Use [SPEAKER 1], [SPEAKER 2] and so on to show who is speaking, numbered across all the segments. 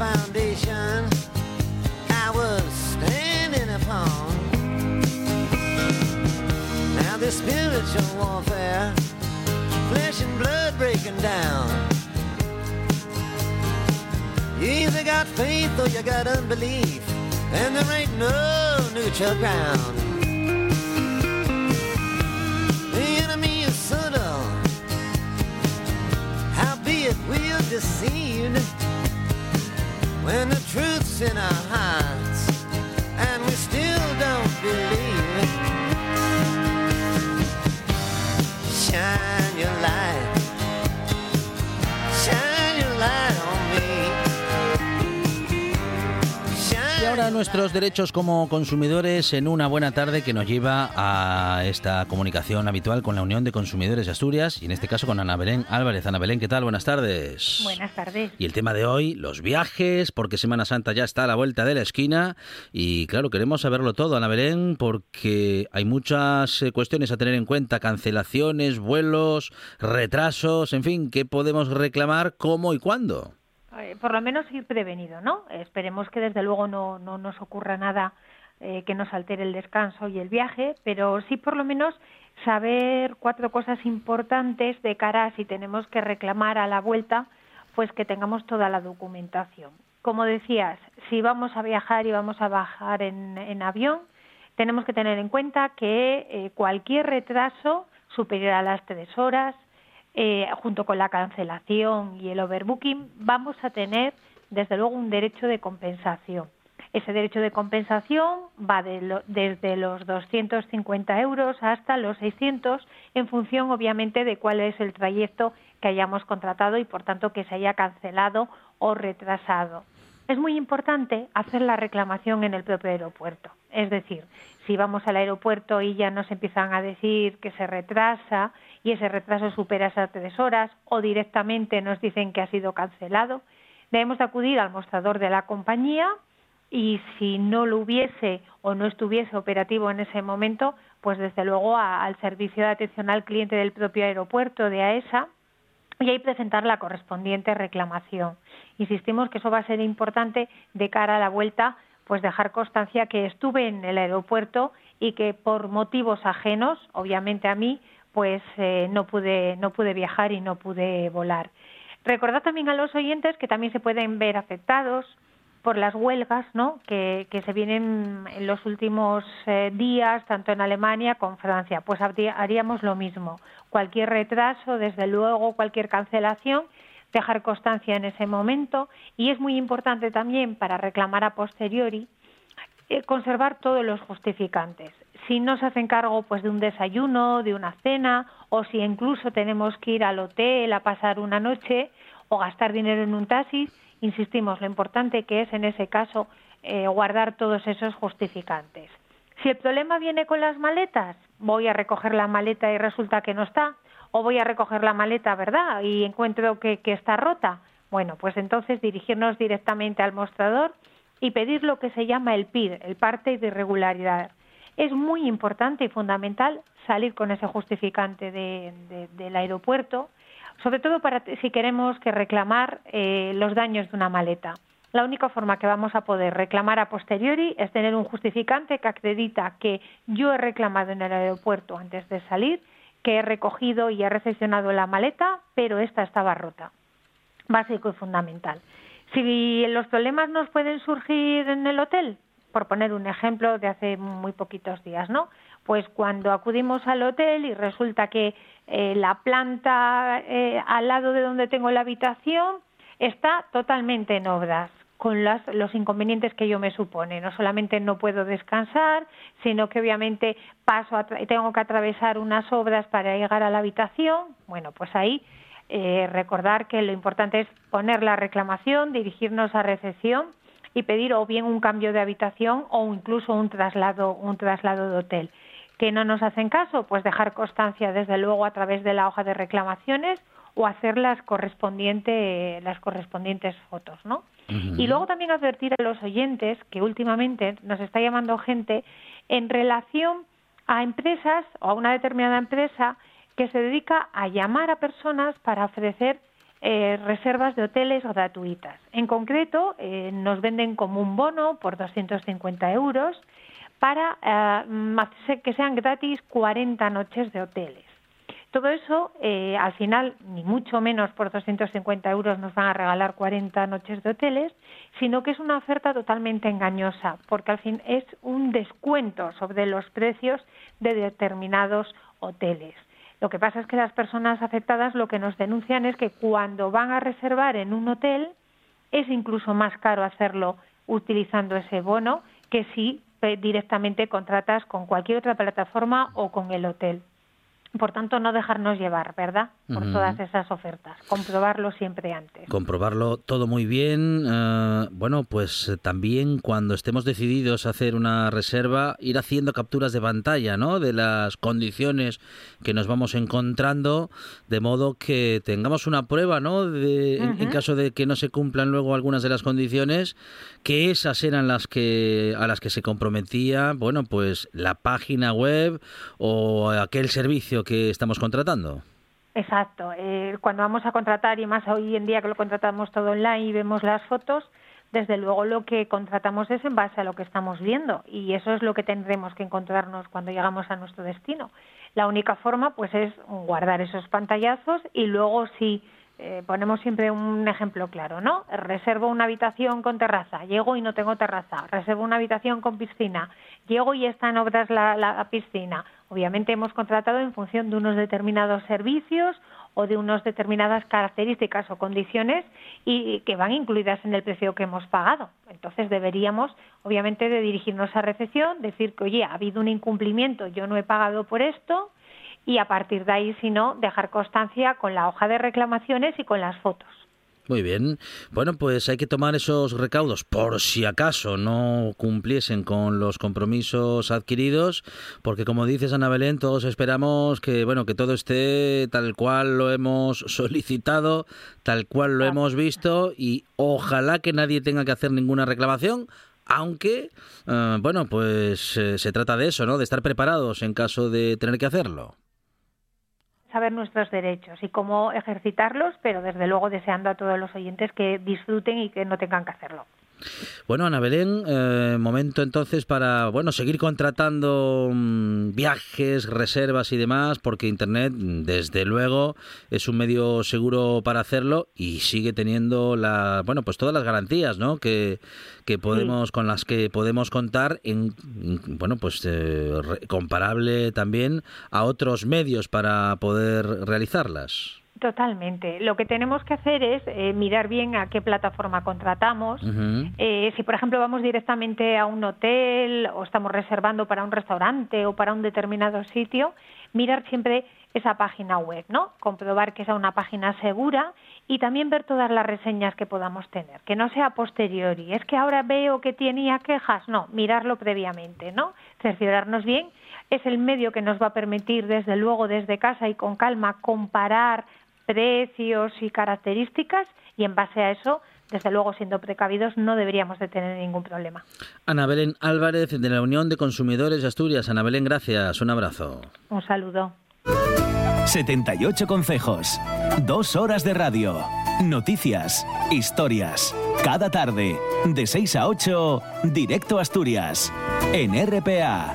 [SPEAKER 1] Foundation I was standing upon? Now this spiritual warfare, flesh and blood breaking down. You either got faith or you got unbelief, and there ain't no neutral ground. The enemy is subtle, howbeit we're deceived when the truth's in our hearts, and we still don't believe.
[SPEAKER 2] Nuestros derechos como consumidores en una buena tarde que nos lleva a esta comunicación habitual con la Unión de Consumidores de Asturias y en este caso con Ana Belén Álvarez. Ana Belén, ¿qué tal? Buenas tardes.
[SPEAKER 3] Buenas tardes.
[SPEAKER 2] Y el tema de hoy, los viajes, porque Semana Santa ya está a la vuelta de la esquina y claro, queremos saberlo todo, Ana Belén, porque hay muchas eh, cuestiones a tener en cuenta, cancelaciones, vuelos, retrasos, en fin, ¿qué podemos reclamar, cómo y cuándo?
[SPEAKER 3] Eh, por lo menos ir prevenido, ¿no? Esperemos que desde luego no, no nos ocurra nada eh, que nos altere el descanso y el viaje, pero sí por lo menos saber cuatro cosas importantes de cara a si tenemos que reclamar a la vuelta, pues que tengamos toda la documentación. Como decías, si vamos a viajar y vamos a bajar en, en avión, tenemos que tener en cuenta que eh, cualquier retraso superior a las tres horas, eh, junto con la cancelación y el overbooking, vamos a tener desde luego un derecho de compensación. Ese derecho de compensación va de lo, desde los 250 euros hasta los 600, en función obviamente de cuál es el trayecto que hayamos contratado y por tanto que se haya cancelado o retrasado. Es muy importante hacer la reclamación en el propio aeropuerto. Es decir, si vamos al aeropuerto y ya nos empiezan a decir que se retrasa y ese retraso supera esas tres horas o directamente nos dicen que ha sido cancelado, debemos de acudir al mostrador de la compañía y si no lo hubiese o no estuviese operativo en ese momento, pues desde luego al servicio de atención al cliente del propio aeropuerto de AESA y ahí presentar la correspondiente reclamación. Insistimos que eso va a ser importante de cara a la vuelta, pues dejar constancia que estuve en el aeropuerto y que por motivos ajenos, obviamente a mí, pues eh, no pude no pude viajar y no pude volar. Recordad también a los oyentes que también se pueden ver afectados por las huelgas ¿no? que, que se vienen en los últimos eh, días, tanto en Alemania como en Francia. Pues haríamos lo mismo. Cualquier retraso, desde luego, cualquier cancelación, dejar constancia en ese momento. Y es muy importante también para reclamar a posteriori eh, conservar todos los justificantes. Si no se hacen cargo pues de un desayuno, de una cena, o si incluso tenemos que ir al hotel a pasar una noche o gastar dinero en un taxi, insistimos, lo importante que es en ese caso eh, guardar todos esos justificantes. Si el problema viene con las maletas, voy a recoger la maleta y resulta que no está, o voy a recoger la maleta, ¿verdad? Y encuentro que, está rota. Bueno, pues entonces dirigirnos directamente al mostrador y pedir lo que se llama el PID, el parte de irregularidad. Es muy importante y fundamental salir con ese justificante de, del aeropuerto, sobre todo para si queremos que reclamar eh, los daños de una maleta. La única forma que vamos a poder reclamar a posteriori es tener un justificante que acredita que yo he reclamado en el aeropuerto antes de salir, que he recogido y he recepcionado la maleta, pero esta estaba rota. Básico y fundamental. Si los problemas nos pueden surgir en el hotel, por poner un ejemplo de hace muy poquitos días, ¿no? Pues cuando acudimos al hotel y resulta que eh, la planta eh, al lado de donde tengo la habitación está totalmente en obras. con las, los inconvenientes que yo me supone. No solamente no puedo descansar, sino que obviamente paso a tengo que atravesar unas obras para llegar a la habitación. Bueno, pues ahí eh, recordar que lo importante es poner la reclamación, dirigirnos a recepción y pedir o bien un cambio de habitación o incluso un traslado, un traslado de hotel. Que no nos hacen caso, pues dejar constancia desde luego a través de la hoja de reclamaciones o hacer las correspondientes las correspondientes fotos, ¿no? Y luego también advertir a los oyentes que últimamente nos está llamando gente en relación a empresas o a una determinada empresa que se dedica a llamar a personas para ofrecer eh, reservas de hoteles gratuitas. En concreto, eh, nos venden como un bono por 250 euros para eh, que sean gratis 40 noches de hoteles. Todo eso, eh, al final, ni mucho menos por 250 euros nos van a regalar 40 noches de hoteles, sino que es una oferta totalmente engañosa, porque al fin es un descuento sobre los precios de determinados hoteles. Lo que pasa es que las personas afectadas lo que nos denuncian es que cuando van a reservar en un hotel es incluso más caro hacerlo utilizando ese bono que si directamente contratas con cualquier otra plataforma o con el hotel. Por tanto, no dejarnos llevar, ¿verdad? Por todas esas ofertas. Comprobarlo siempre antes.
[SPEAKER 2] Comprobarlo todo muy bien. Eh, bueno, pues eh, también cuando estemos decididos a hacer una reserva, ir haciendo capturas de pantalla, ¿no? De las condiciones que nos vamos encontrando, de modo que tengamos una prueba, ¿no? De, en, caso de que no se cumplan luego algunas de las condiciones, que esas eran las que a las que se comprometía, bueno, pues la página web o aquel servicio que estamos contratando.
[SPEAKER 3] Exacto. Eh, cuando vamos a contratar, y más hoy en día que lo contratamos todo online y vemos las fotos, desde luego lo que contratamos es en base a lo que estamos viendo y eso es lo que tendremos que encontrarnos cuando llegamos a nuestro destino. La única forma pues es guardar esos pantallazos y luego si eh, ponemos siempre un ejemplo claro, ¿no? Reservo una habitación con terraza, llego y no tengo terraza, reservo una habitación con piscina, llego y está en obras la, piscina. Obviamente hemos contratado en función de unos determinados servicios o de unas determinadas características o condiciones y que van incluidas en el precio que hemos pagado. Entonces deberíamos, obviamente, de dirigirnos a recepción, decir que, oye, ha habido un incumplimiento, yo no he pagado por esto, y a partir de ahí, si no, dejar constancia con la hoja de reclamaciones y con las fotos.
[SPEAKER 2] Muy bien. Bueno, pues hay que tomar esos recaudos por si acaso no cumpliesen con los compromisos adquiridos, porque como dices Ana Belén, todos esperamos que bueno que todo esté tal cual lo hemos solicitado, tal cual lo hemos visto y ojalá que nadie tenga que hacer ninguna reclamación, aunque eh, bueno pues eh, se trata de eso, ¿no? De estar preparados en caso de tener que hacerlo
[SPEAKER 3] saber nuestros derechos y cómo ejercitarlos, pero desde luego deseando a todos los oyentes que disfruten y que no tengan que hacerlo.
[SPEAKER 2] Bueno, Ana Belén, eh, momento entonces para bueno seguir contratando mm, viajes, reservas y demás, porque Internet, desde luego, es un medio seguro para hacerlo y sigue teniendo la bueno pues todas las garantías, ¿no? Que, que podemos con las que podemos contar en bueno pues eh, comparable también a otros medios para poder realizarlas.
[SPEAKER 3] Totalmente. Lo que tenemos que hacer es eh, mirar bien a qué plataforma contratamos. Eh, si, por ejemplo, vamos directamente a un hotel o estamos reservando para un restaurante o para un determinado sitio, mirar siempre esa página web, ¿no? Comprobar que sea una página segura y también ver todas las reseñas que podamos tener, que no sea posteriori. Es que ahora veo que tenía quejas, no, mirarlo previamente, ¿no? Cerciorarnos bien. Es el medio que nos va a permitir, desde luego, desde casa y con calma, comparar precios y características y en base a eso desde luego, siendo precavidos, no deberíamos de tener ningún problema.
[SPEAKER 2] Ana Belén Álvarez, de la Unión de Consumidores de Asturias. Ana Belén, gracias. Un abrazo.
[SPEAKER 3] Un saludo.
[SPEAKER 4] 78 consejos. Dos horas de radio. Noticias. Historias. Cada tarde. De 6 a 8. Directo a Asturias. En RPA.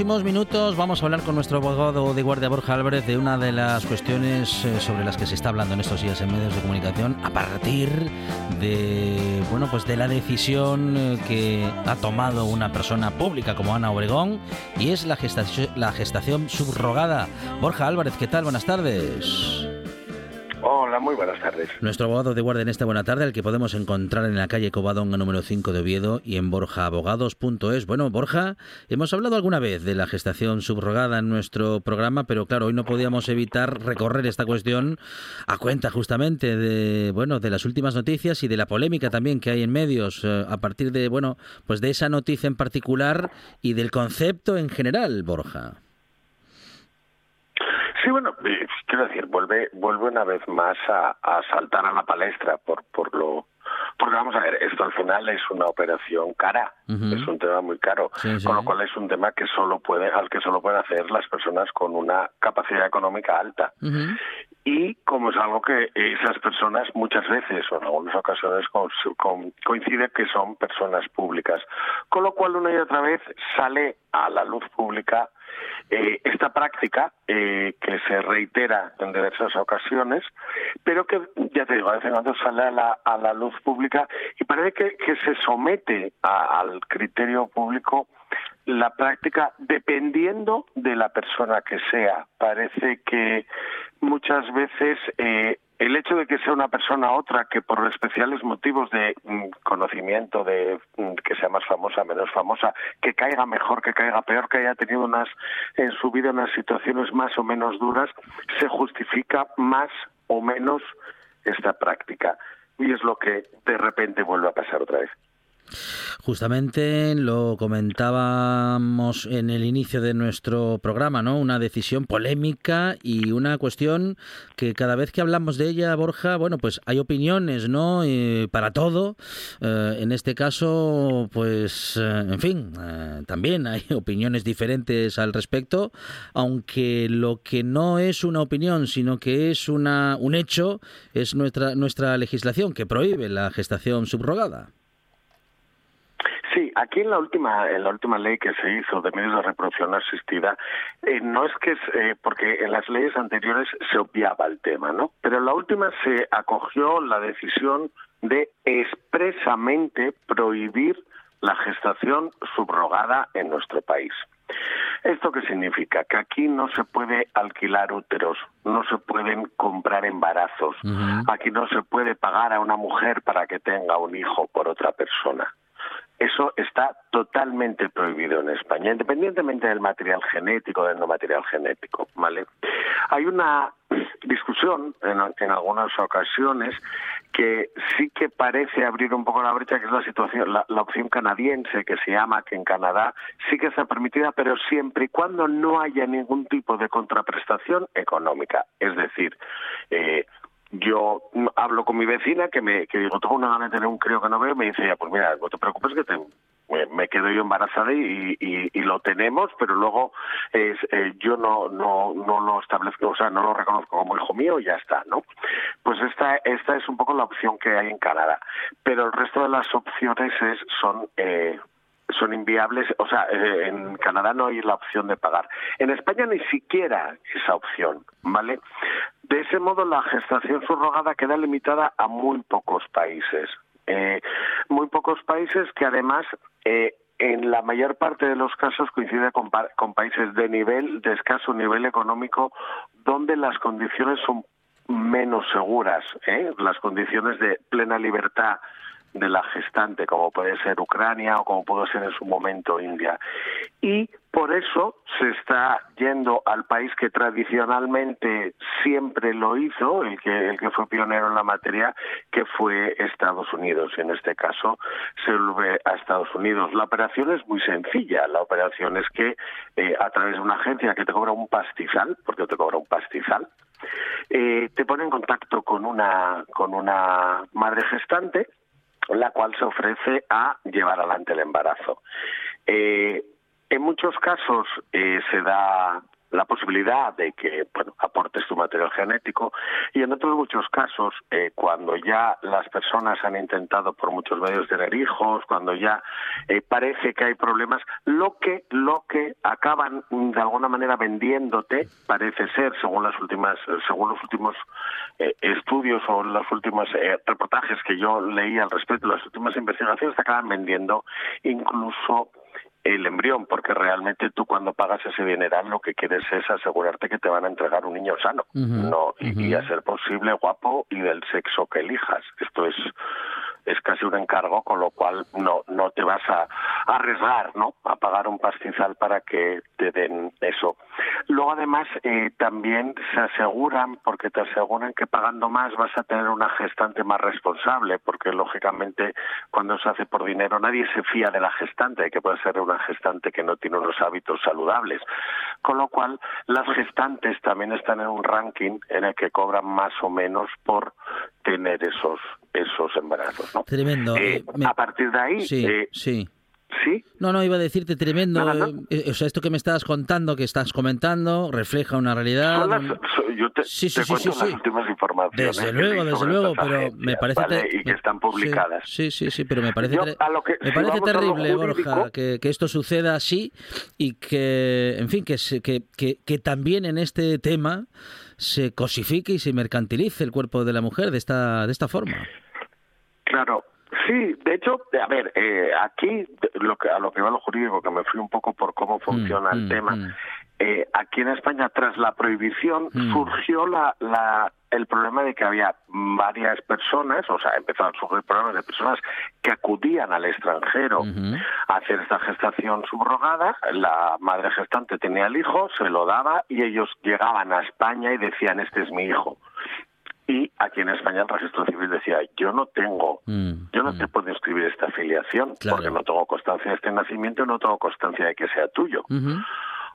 [SPEAKER 2] Próximos minutos vamos a hablar con nuestro abogado de guardia Borja Álvarez de una de las cuestiones eh, sobre las que se está hablando en estos días en medios de comunicación a partir de bueno pues de la decisión eh, que ha tomado una persona pública como Ana Obregón y es la gestación, la gestación subrogada. Borja Álvarez, ¿qué tal? Buenas tardes.
[SPEAKER 5] Muy buenas tardes.
[SPEAKER 2] Nuestro abogado de guardia en esta buena tarde, al que podemos encontrar en la calle Covadonga número 5 de Oviedo y en borjaabogados.es. Bueno, Borja, hemos hablado alguna vez de la gestación subrogada en nuestro programa, pero claro, hoy no podíamos evitar recorrer esta cuestión a cuenta justamente de, bueno, de las últimas noticias y de la polémica también que hay en medios eh, a partir de, bueno, pues de esa noticia en particular y del concepto en general, Borja.
[SPEAKER 5] Sí, bueno, eh, quiero decir, vuelve, vuelve una vez más a, a saltar a la palestra por, por lo, porque vamos a ver, esto al final es una operación cara, es un tema muy caro,
[SPEAKER 2] Sí, sí.
[SPEAKER 5] con lo cual es un tema que solo puede, al que solo pueden hacer las personas con una capacidad económica alta. Y como es algo que esas personas muchas veces o en algunas ocasiones con- con- coincide que son personas públicas, con lo cual una y otra vez sale a la luz pública eh, esta práctica eh, que se reitera en diversas ocasiones, pero que, ya te digo, de vez en cuando sale a la, a la luz pública y parece que, que se somete a- al criterio público la práctica dependiendo de la persona que sea. Parece que muchas veces eh, el hecho de que sea una persona otra que por especiales motivos de mm, conocimiento, de mm, que sea más famosa, menos famosa, que caiga mejor, que caiga peor, que haya tenido unas en su vida unas situaciones más o menos duras, se justifica más o menos esta práctica. Y es lo que de repente vuelve a pasar otra vez.
[SPEAKER 2] Justamente lo comentábamos en el inicio de nuestro programa, ¿no? Una decisión polémica y una cuestión que cada vez que hablamos de ella, Borja, bueno, pues hay opiniones, ¿no? Eh, para todo. Eh, en este caso, pues, eh, en fin, también hay opiniones diferentes al respecto, aunque lo que no es una opinión, sino que es una, un hecho, es nuestra, nuestra legislación que prohíbe la gestación subrogada.
[SPEAKER 5] Sí, aquí en la última en la última ley que se hizo de medios de reproducción asistida, eh, no es que es, eh, porque en las leyes anteriores se obviaba el tema, ¿no? Pero en la última se acogió la decisión de expresamente prohibir la gestación subrogada en nuestro país. ¿Esto qué significa? Que aquí no se puede alquilar úteros, no se pueden comprar embarazos, aquí no se puede pagar a una mujer para que tenga un hijo por otra persona. Eso está totalmente prohibido en España, independientemente del material genético, del no material genético, ¿vale? Hay una discusión en, algunas ocasiones que sí que parece abrir un poco la brecha, que es la situación, la, la opción canadiense, que se llama que en Canadá sí que está permitida, pero siempre y cuando no haya ningún tipo de contraprestación económica. Es decir, eh, yo mm, hablo con mi vecina que me que digo tengo una gana de tener un crío que no veo y me dice ya pues mira no te preocupes que te me- quedo yo embarazada y, y, y lo tenemos pero luego es, eh, yo no no no lo establezco o sea no lo reconozco como hijo mío y ya está no pues esta esta es un poco la opción que hay en Canadá. Pero el resto de las opciones es son eh, son inviables, o sea, eh, en Canadá no hay la opción de pagar. En España ni siquiera esa opción, ¿vale? De ese modo la gestación subrogada queda limitada a muy pocos países. Eh, muy pocos países que además eh, en la mayor parte de los casos coincide con, pa- con países de nivel, de escaso nivel económico, donde las condiciones son menos seguras, ¿eh? las condiciones de plena libertad de la gestante, como puede ser Ucrania o como pudo ser en su momento India. Y por eso se está yendo al país que tradicionalmente siempre lo hizo, el que, el que fue pionero en la materia, que fue Estados Unidos. Y en este caso se vuelve a Estados Unidos. La operación es muy sencilla. La operación es que eh, a través de una agencia que te cobra un pastizal, porque te cobra un pastizal, eh, te pone en contacto con una, con una madre gestante, la cual se ofrece a llevar adelante el embarazo. Eh, en muchos casos eh, se da la posibilidad de que aportes tu material genético. Y en otros muchos casos eh, cuando ya las personas han intentado por muchos medios tener hijos cuando ya eh, parece que hay problemas lo que lo que acaban de alguna manera vendiéndote parece ser según las últimas según los últimos eh, estudios o los últimos reportajes que yo leí al respecto las últimas investigaciones te acaban vendiendo incluso el embrión, porque realmente tú cuando pagas ese dineral lo que quieres es asegurarte que te van a entregar un niño sano, no y, a ser posible guapo y del sexo que elijas. Esto es es casi un encargo, con lo cual no no te vas a, arriesgar, ¿no? A pagar un pastizal para que te den eso. Luego además eh, también se aseguran, porque te aseguran que pagando más vas a tener una gestante más responsable, porque lógicamente cuando se hace por dinero nadie se fía de la gestante, que puede ser una gestante que no tiene unos hábitos saludables. Con lo cual, las gestantes también están en un ranking en el que cobran más o menos por tener esos esos embarazos. ¿no?
[SPEAKER 2] Tremendo.
[SPEAKER 5] Eh,
[SPEAKER 2] Eh,
[SPEAKER 5] A partir de ahí,
[SPEAKER 2] Sí,
[SPEAKER 5] eh,
[SPEAKER 2] sí.
[SPEAKER 5] sí,
[SPEAKER 2] No, no, iba a decirte tremendo. O sea, esto que me estás contando, que estás comentando, refleja una realidad.
[SPEAKER 5] las, yo te,
[SPEAKER 2] Sí, sí,
[SPEAKER 5] te
[SPEAKER 2] sí,
[SPEAKER 5] cuento las últimas informaciones.
[SPEAKER 2] Desde luego, desde luego, pero me parece
[SPEAKER 5] ¿vale?
[SPEAKER 2] te-
[SPEAKER 5] y que están publicadas.
[SPEAKER 2] Sí, sí, sí, pero me parece
[SPEAKER 5] Yo, que-
[SPEAKER 2] me
[SPEAKER 5] si
[SPEAKER 2] parece terrible,
[SPEAKER 5] jurídico-
[SPEAKER 2] Borja, que, que esto suceda así y que, en fin, que, que, que también en este tema se cosifique y se mercantilice el cuerpo de la mujer de esta de esta forma.
[SPEAKER 5] Claro, sí, de hecho, a ver, eh, aquí lo que, a lo que va lo jurídico, que me fui un poco por cómo funciona el
[SPEAKER 2] mm,
[SPEAKER 5] tema,
[SPEAKER 2] mm.
[SPEAKER 5] Eh, aquí en España, tras la prohibición,
[SPEAKER 2] Mm.
[SPEAKER 5] surgió la, la, el problema de que había varias personas, o sea, empezaron a surgir problemas de personas que acudían al extranjero a hacer esta gestación subrogada, la madre gestante tenía el hijo, se lo daba y ellos llegaban a España y decían, este es mi hijo. Y aquí en España el registro civil decía, yo no tengo
[SPEAKER 2] Mm,
[SPEAKER 5] yo no
[SPEAKER 2] mm.
[SPEAKER 5] te puedo inscribir esta afiliación
[SPEAKER 2] Claro.
[SPEAKER 5] porque no tengo constancia de este nacimiento y no tengo constancia de que sea tuyo.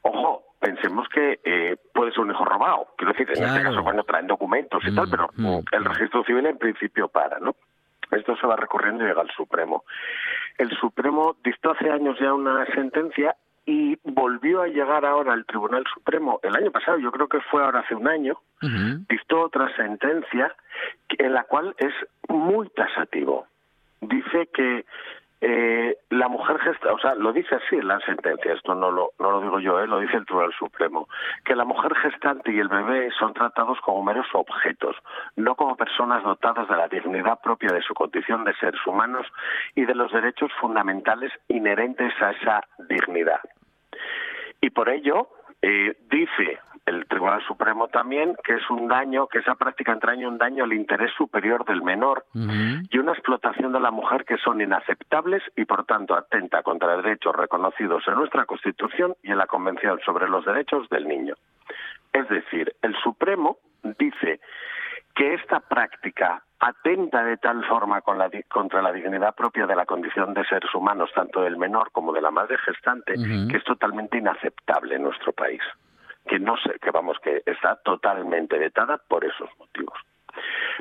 [SPEAKER 5] Ojo, pensemos que eh, puede ser un hijo robado. Quiero decir, en este caso, bueno, traen documentos y
[SPEAKER 2] Mm,
[SPEAKER 5] tal, pero
[SPEAKER 2] mm,
[SPEAKER 5] el
[SPEAKER 2] mm.
[SPEAKER 5] registro civil en principio para, ¿no? Esto se va recurriendo y llega al Supremo. El Supremo dictó hace años ya una sentencia y volvió a llegar ahora al Tribunal Supremo el año pasado, yo creo que fue ahora hace un año, dictó otra sentencia en la cual es muy tasativo. Dice que eh, la mujer gesta, o sea, lo dice así en la sentencia, esto no lo, no lo digo yo, eh, lo dice el Tribunal Supremo, que la mujer gestante y el bebé son tratados como meros objetos, no como personas dotadas de la dignidad propia de su condición de seres humanos y de los derechos fundamentales inherentes a esa dignidad. Y por ello, eh, dice el Tribunal Supremo también que es un daño, que esa práctica entraña un daño al interés superior del menor y una explotación de la mujer que son inaceptables y por tanto atenta contra derechos reconocidos en nuestra Constitución y en la Convención sobre los Derechos del Niño. Es decir, el Supremo dice que esta práctica atenta de tal forma con la contra la dignidad propia de la condición de seres humanos, tanto del menor como de la madre gestante, que es totalmente inaceptable en nuestro país. Que no sé, que vamos, que está totalmente vetada por esos motivos.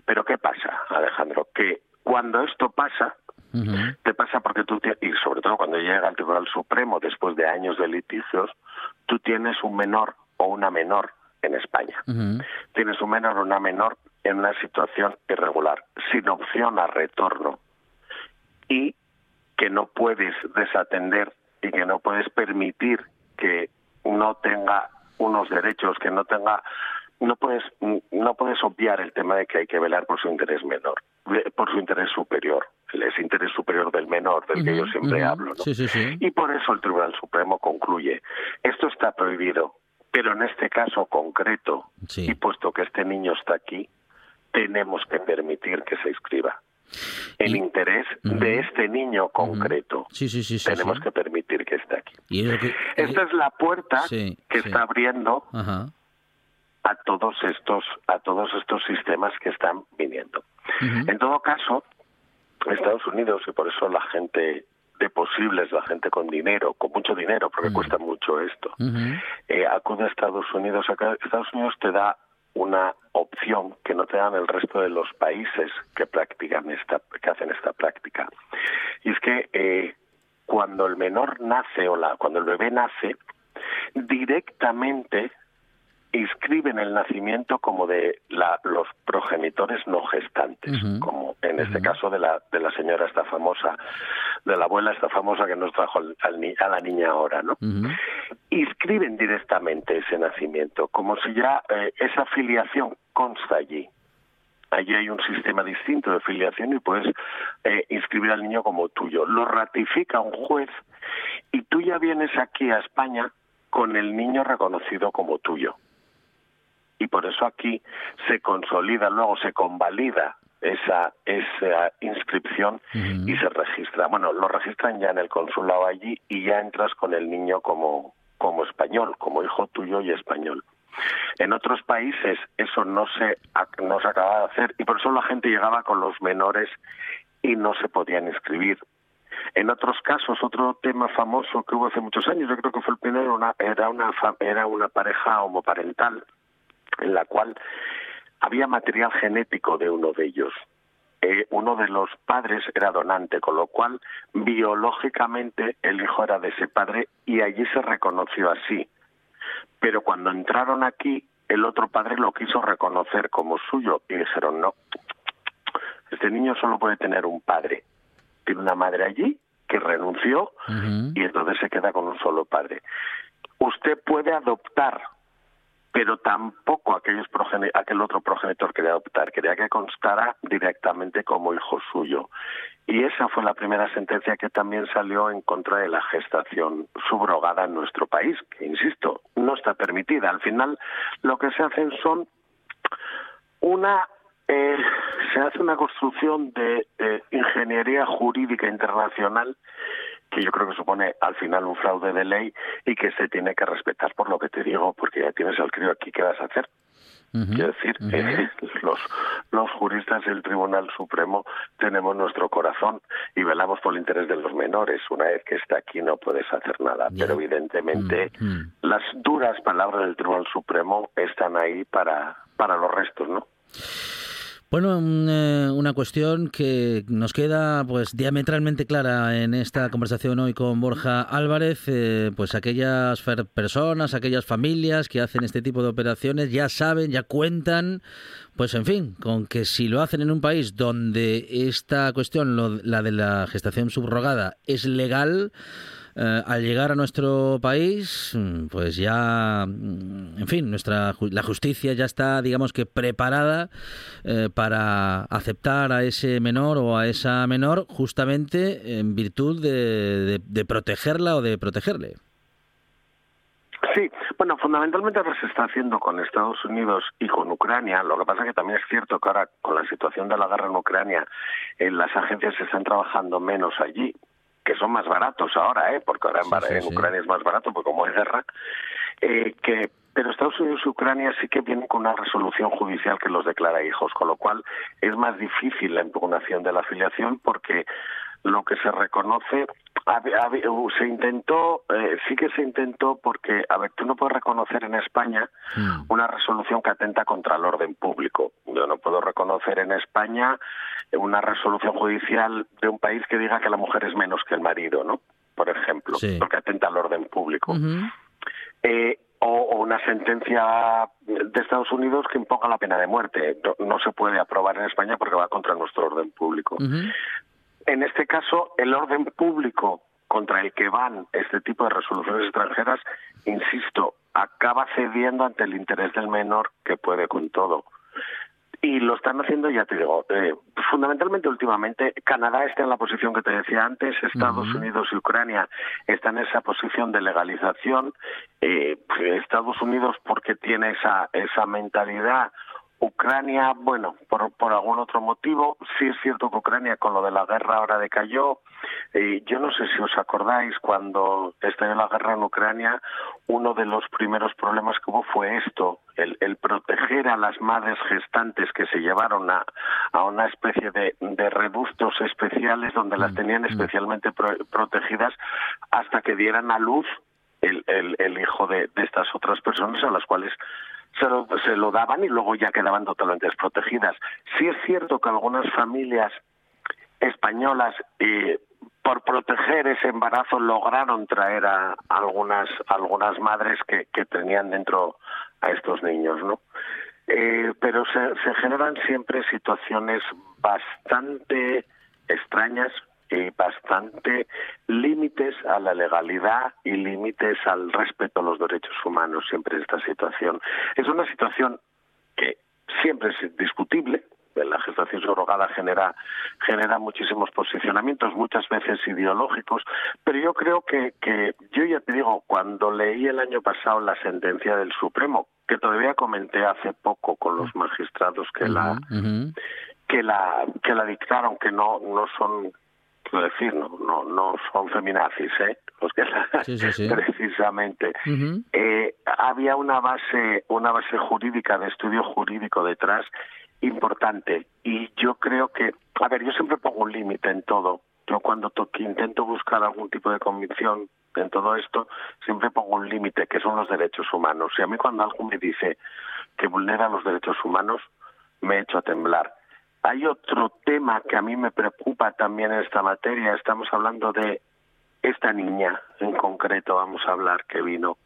[SPEAKER 5] Pero ¿qué pasa, Alejandro? Que cuando esto pasa, te pasa porque tú, y sobre todo cuando llega al Tribunal Supremo después de años de litigios, tú tienes un menor o una menor en España. Tienes un menor o una menor en una situación irregular, sin opción a retorno y que no puedes desatender y que no puedes permitir que no tenga unos derechos, que no tenga no puedes no puedes obviar el tema de que hay que velar por su interés menor, por su interés superior, ese interés superior del menor del que yo siempre hablo, ¿no?
[SPEAKER 2] Sí, sí, sí.
[SPEAKER 5] Y por eso el Tribunal Supremo concluye, esto está prohibido, pero en este caso concreto, y puesto que este niño está aquí, tenemos que permitir que se inscriba.
[SPEAKER 2] Y-
[SPEAKER 5] interés de este niño concreto,
[SPEAKER 2] Sí, sí, sí, sí.
[SPEAKER 5] tenemos que permitir que esté aquí.
[SPEAKER 2] Y
[SPEAKER 5] Esta es la puerta que está abriendo
[SPEAKER 2] Ajá.
[SPEAKER 5] a todos estos a todos estos sistemas que están viniendo. En todo caso, Estados Unidos y por eso la gente de posibles, la gente con dinero, con mucho dinero, porque cuesta mucho esto, eh, acude a Estados Unidos. Acá Estados Unidos te da una opción que no te dan el resto de los países que practican esta, que hacen esta práctica. Y es que eh, cuando el menor nace o la, cuando el bebé nace, directamente inscriben el nacimiento como de la, los progenitores no gestantes, como en este caso de la, de la señora esta famosa, de la abuela esta famosa que nos trajo al, a la niña ahora, ¿no? Inscriben directamente ese nacimiento, como si ya eh, esa filiación consta allí. Allí hay un sistema distinto de filiación y puedes eh, inscribir al niño como tuyo. Lo ratifica un juez y tú ya vienes aquí a España con el niño reconocido como tuyo. Y por eso aquí se consolida, luego se convalida esa, esa inscripción y se registra. Bueno, lo registran ya en el consulado allí y ya entras con el niño como, como español, como hijo tuyo y español. En otros países eso no se, no se acababa de hacer y por eso la gente llegaba con los menores y no se podían inscribir. En otros casos, otro tema famoso que hubo hace muchos años, yo creo que fue el primero, una, era, una, era una pareja homoparental en la cual había material genético de uno de ellos. Eh, uno de los padres era donante, con lo cual biológicamente el hijo era de ese padre y allí se reconoció así. Pero cuando entraron aquí, el otro padre lo quiso reconocer como suyo y dijeron, no, este niño solo puede tener un padre. Tiene una madre allí que renunció y entonces se queda con un solo padre. Usted puede adoptar pero tampoco aquellos aquel otro progenitor quería adoptar, quería que constara directamente como hijo suyo. Y esa fue la primera sentencia que también salió en contra de la gestación subrogada en nuestro país, que, insisto, no está permitida. Al final, lo que se hacen son una eh, se hace una construcción de ingeniería jurídica internacional que yo creo que supone al final un fraude de ley y que se tiene que respetar por lo que te digo, porque ya tienes al crío aquí, ¿qué vas a hacer? Quiero decir, eh, los, los juristas del Tribunal Supremo tenemos nuestro corazón y velamos por el interés de los menores. Una vez que está aquí no puedes hacer nada, pero evidentemente las duras palabras del Tribunal Supremo están ahí para, para los restos, ¿no?
[SPEAKER 2] Bueno, eh, una cuestión que nos queda pues diametralmente clara en esta conversación hoy con Borja Álvarez, eh, pues aquellas personas, aquellas familias que hacen este tipo de operaciones ya saben, ya cuentan, pues en fin, con que si lo hacen en un país donde esta cuestión, la de la gestación subrogada, es legal, eh, al llegar a nuestro país, mm, pues ya, mm, en fin, nuestra la justicia ya está, digamos que preparada eh, para aceptar a ese menor o a esa menor justamente en virtud de, protegerla o de protegerle.
[SPEAKER 5] Sí, bueno, fundamentalmente lo que se está haciendo con Estados Unidos y con Ucrania. Lo que pasa es que también es cierto que ahora, con la situación de la guerra en Ucrania, eh, las agencias están trabajando menos allí que son más baratos ahora, ¿eh? porque ahora en, Ucrania es más barato, porque como hay guerra, eh, que pero Estados Unidos y Ucrania sí que vienen con una resolución judicial que los declara hijos, con lo cual es más difícil la impugnación de la afiliación porque lo que se reconoce se intentó eh, sí que se intentó porque a ver tú no puedes reconocer en España hmm. una resolución que atenta contra el orden público yo no puedo reconocer en España una resolución judicial de un país que diga que la mujer es menos que el marido no por ejemplo porque atenta al orden público eh, o, una sentencia de Estados Unidos que imponga la pena de muerte. No, se puede aprobar en España porque va contra nuestro orden público. En este caso, el orden público contra el que van este tipo de resoluciones extranjeras, insisto, acaba cediendo ante el interés del menor que puede con todo. Y lo están haciendo, ya te digo, eh, fundamentalmente últimamente, Canadá está en la posición que te decía antes, Estados Unidos y Ucrania están en esa posición de legalización, eh, Estados Unidos porque tiene esa, esa mentalidad Ucrania, bueno, por, por algún otro motivo, sí es cierto que Ucrania con lo de la guerra ahora decayó. Eh, yo no sé si os acordáis, cuando estalló la guerra en Ucrania, uno de los primeros problemas que hubo fue esto, el, el proteger a las madres gestantes que se llevaron a, a una especie de, de rebustos especiales donde las mm, tenían mm. especialmente protegidas hasta que dieran a luz el, el, el hijo de, de estas otras personas a las cuales se lo, se lo daban y luego ya quedaban totalmente desprotegidas. Sí es cierto que algunas familias españolas eh, por proteger ese embarazo lograron traer a algunas algunas madres que, que tenían dentro a estos niños, ¿no? Eh, pero se, se generan siempre situaciones bastante extrañas y bastante límites a la legalidad y límites al respeto a los derechos humanos siempre en esta situación. Es una situación que siempre es discutible, la gestación subrogada genera genera muchísimos posicionamientos, muchas veces ideológicos, pero yo creo que, que yo ya te digo, cuando leí el año pasado la sentencia del Supremo, que todavía comenté hace poco con los magistrados que la que la que la dictaron, que no no son quiero decir, no, no, no son feminazis, ¿eh? Los que la,
[SPEAKER 2] Sí, sí, sí.
[SPEAKER 5] precisamente. Eh, había una base, una base jurídica, de estudio jurídico detrás importante. Y yo creo que, a ver, yo siempre pongo un límite en todo. Yo cuando to- que intento buscar algún tipo de convicción en todo esto, siempre pongo un límite, que son los derechos humanos. Y a mí cuando algo me dice que vulnera los derechos humanos, me echo a temblar. Hay otro tema que a mí me preocupa también en esta materia. Estamos hablando de esta niña en concreto, vamos a hablar, que vino.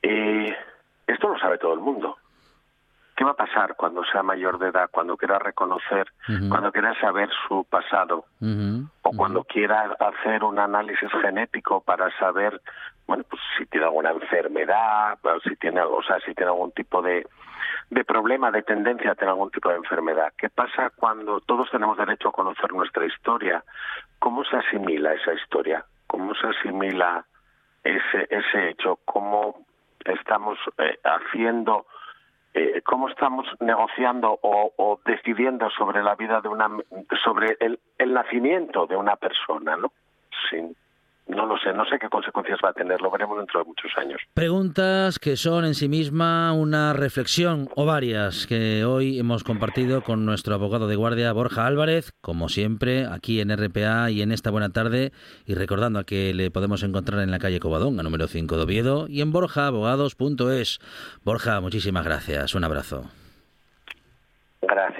[SPEAKER 5] Eh, esto lo sabe todo el mundo. ¿Qué va a pasar cuando sea mayor de edad, cuando quiera reconocer, cuando quiera saber su pasado? O cuando quiera hacer un análisis genético para saber bueno pues si tiene alguna enfermedad si tiene algo o sea si tiene algún tipo de de problema de tendencia a tener algún tipo de enfermedad. Qué pasa cuando todos tenemos derecho a conocer nuestra historia cómo se asimila esa historia cómo se asimila ese ese hecho cómo estamos eh, haciendo eh, cómo estamos negociando o, o decidiendo sobre la vida de una sobre el, el nacimiento de una persona no sin no lo sé no sé qué consecuencias va a tener lo veremos dentro de muchos años
[SPEAKER 2] Preguntas que son en sí misma una reflexión o varias que hoy hemos compartido con nuestro abogado de guardia Borja Álvarez, como siempre, aquí en RPA y en esta buena tarde, y recordando que le podemos encontrar en la calle Covadonga, número 5 de Oviedo, y en borjaabogados.es. Borja, muchísimas gracias. Un abrazo.
[SPEAKER 5] gracias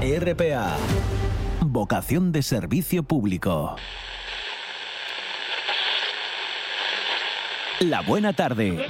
[SPEAKER 4] RPA. Vocación de servicio público. La buena tarde.